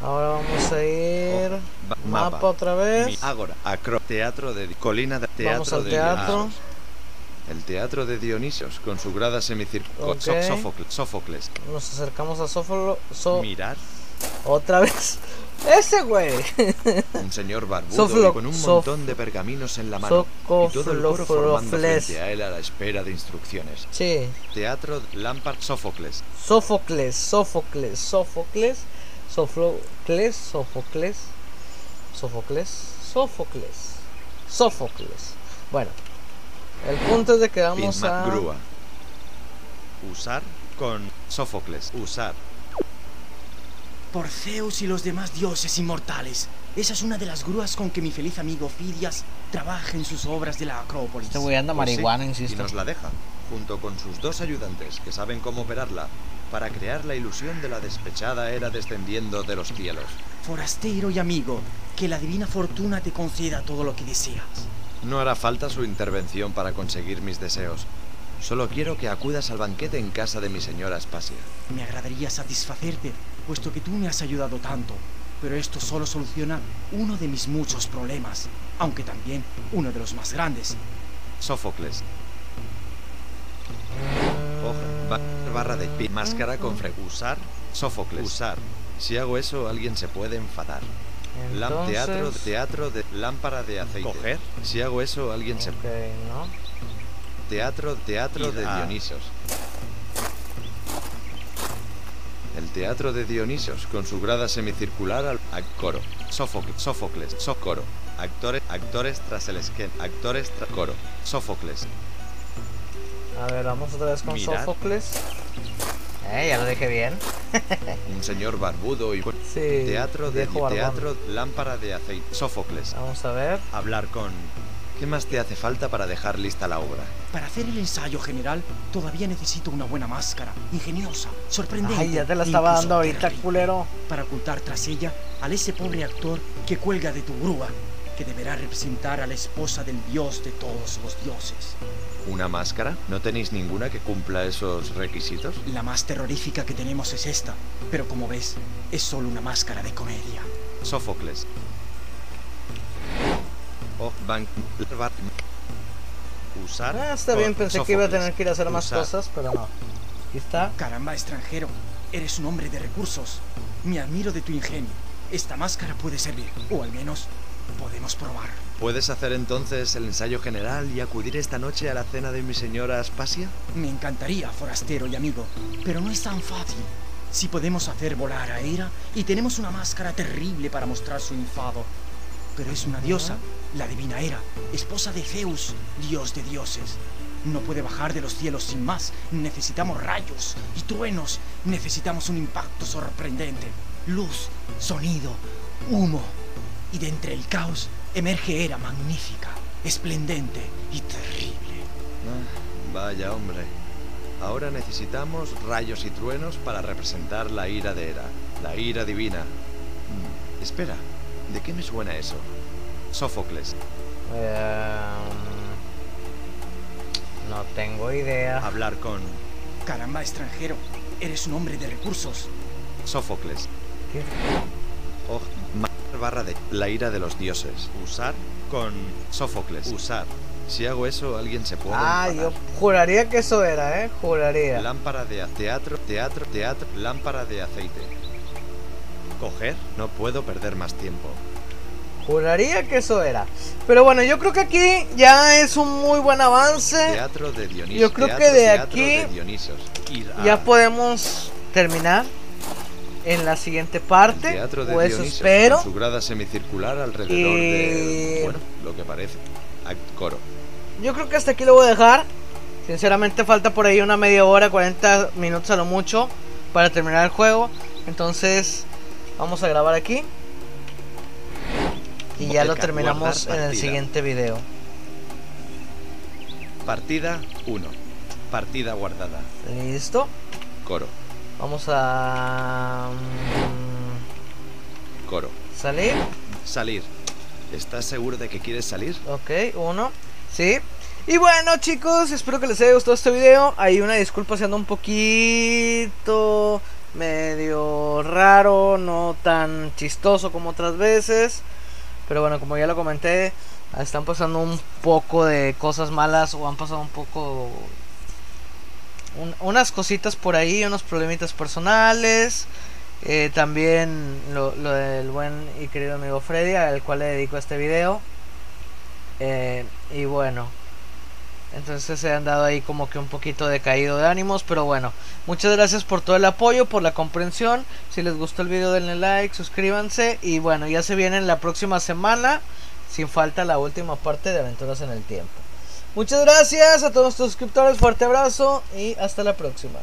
Ahora vamos a ir. Mapa, otra vez. Ágora. Acro. Teatro de. Colina de. Teatro Vamos al de teatro. El teatro de Dionisios, con su grada semicircular. Ok. Sófocles. Sófocles. Nos acercamos a Sófolo. So- Mirar. otra vez. Ese güey. Un señor barbudo Soflo- y con un montón de pergaminos en la mano. Y todo el coro formando frente a él a la espera de instrucciones. sí. Teatro Lampard Sófocles. Sófocles, Sófocles, Sófocles, Sófocles, Sófocles, Sófocles, Sófocles, Sófocles. Bueno, el punto es de que vamos a... grúa. Usar con Sófocles. Usar. Por Zeus y los demás dioses inmortales. Esa es una de las grúas con que mi feliz amigo Fidias trabaja en sus obras de la Acrópolis. Este güey anda Pues sí, marihuana, Y insisto. nos la deja, junto con sus dos ayudantes que saben cómo operarla, para crear la ilusión de la despechada era descendiendo de los cielos. Forastero y amigo, que la divina fortuna te conceda todo lo que deseas. No hará falta su intervención para conseguir mis deseos. Solo quiero que acudas al banquete en casa de mi señora Aspasia. Me agradaría satisfacerte, puesto que tú me has ayudado tanto. Pero esto solo soluciona uno de mis muchos problemas, aunque también uno de los más grandes. Sófocles. Hoja, ba- barra de pi, máscara con fre. Usar, Sófocles. Usar. Si hago eso, alguien se puede enfadar. Lam- teatro, Entonces- teatro de lámpara de aceite. Coger. Si hago eso, alguien se ¿no? Teatro, teatro de Ir a- Dionisios. El teatro de Dionisios, con su grada semicircular al coro. Sófocles, Sófocles, Socoro. Actores, actores tras el esquema. Actores tras coro. Sófocles. A ver, vamos otra vez con Sófocles. Eh, ya lo dije bien. Un señor barbudo y sí, teatro de teatro lámpara de aceite. Sófocles. Vamos a ver. Hablar con ¿Qué más te hace falta para dejar lista la obra? Para hacer el ensayo general todavía necesito una buena máscara, ingeniosa, sorprendente. Ay, ya te la estaba dando ahorita, culero. Para ocultar tras ella al ese pobre actor que cuelga de tu grúa, que deberá representar a la esposa del dios de todos los dioses. ¿Una máscara? ¿No tenéis ninguna que cumpla esos requisitos? La más terrorífica que tenemos es esta, pero como ves, es solo una máscara de comedia. Sófocles, o bank usar. Ah, está bien, pensé que iba a tener que ir a hacer más cosas, pero no. Aquí está. Caramba, extranjero. Eres un hombre de recursos. Me admiro de tu ingenio. Esta máscara puede servir, o al menos podemos probar. ¿Puedes hacer entonces el ensayo general y acudir esta noche a la cena de mi señora Aspasia? Me encantaría, forastero y amigo, pero no es tan fácil. Si podemos hacer volar a Eira y tenemos una máscara terrible para mostrar su enfado, pero es una diosa la divina Hera, esposa de Zeus, dios de dioses. No puede bajar de los cielos sin más. Necesitamos rayos y truenos. Necesitamos un impacto sorprendente. Luz, sonido, humo. Y de entre el caos emerge Hera magnífica, esplendente y terrible. Ah, vaya hombre. Ahora necesitamos rayos y truenos para representar la ira de Hera, la ira divina. Mm, espera, ¿de qué me suena eso? Sófocles. Em, no tengo idea. Hablar con... Caramba, extranjero. Eres un hombre de recursos. Sófocles. ¿Qué? Oh, barra de la ira de los dioses. Usar con Sófocles. Usar. Si hago eso, alguien se puede. Ah, yo juraría que eso era, ¿eh? Juraría. Lámpara de teatro, teatro, teatro, lámpara de aceite. ¿Coger? No puedo perder más tiempo. Juraría que eso era. Pero bueno, yo creo que aquí ya es un muy buen avance. Teatro de Dionisos. Yo creo que de aquí ya podemos terminar en la siguiente parte. teatro de o eso espero. su grada semicircular alrededor de bueno, lo que parece coro. Yo creo que hasta aquí lo voy a dejar. Sinceramente falta por ahí una media hora, 40 minutos a lo mucho para terminar el juego. Entonces, vamos a grabar aquí. Y ya lo terminamos en el siguiente video. Partida 1. Partida guardada. Listo. Coro. Vamos a... Mm, Coro. ¿Salir? Salir. ¿Estás seguro de que quieres salir? Ok, uno. Sí. Y bueno chicos, espero que les haya gustado este video. Hay una disculpa siendo un poquito medio raro, no tan chistoso como otras veces. Pero bueno, como ya lo comenté, están pasando un poco de cosas malas o han pasado un poco... unas cositas por ahí, unos problemitas personales. Eh, también lo, del buen y querido amigo Freddy, al cual le dedico este video. Eh, y bueno, entonces se han dado ahí como que un poquito de caído de ánimos. Pero bueno, muchas gracias por todo el apoyo, por la comprensión. Si les gustó el video denle like, suscríbanse. Y bueno, ya se viene la próxima semana. Sin falta la última parte de Aventuras en el Tiempo. Muchas gracias a todos nuestros suscriptores. Fuerte abrazo y hasta la próxima.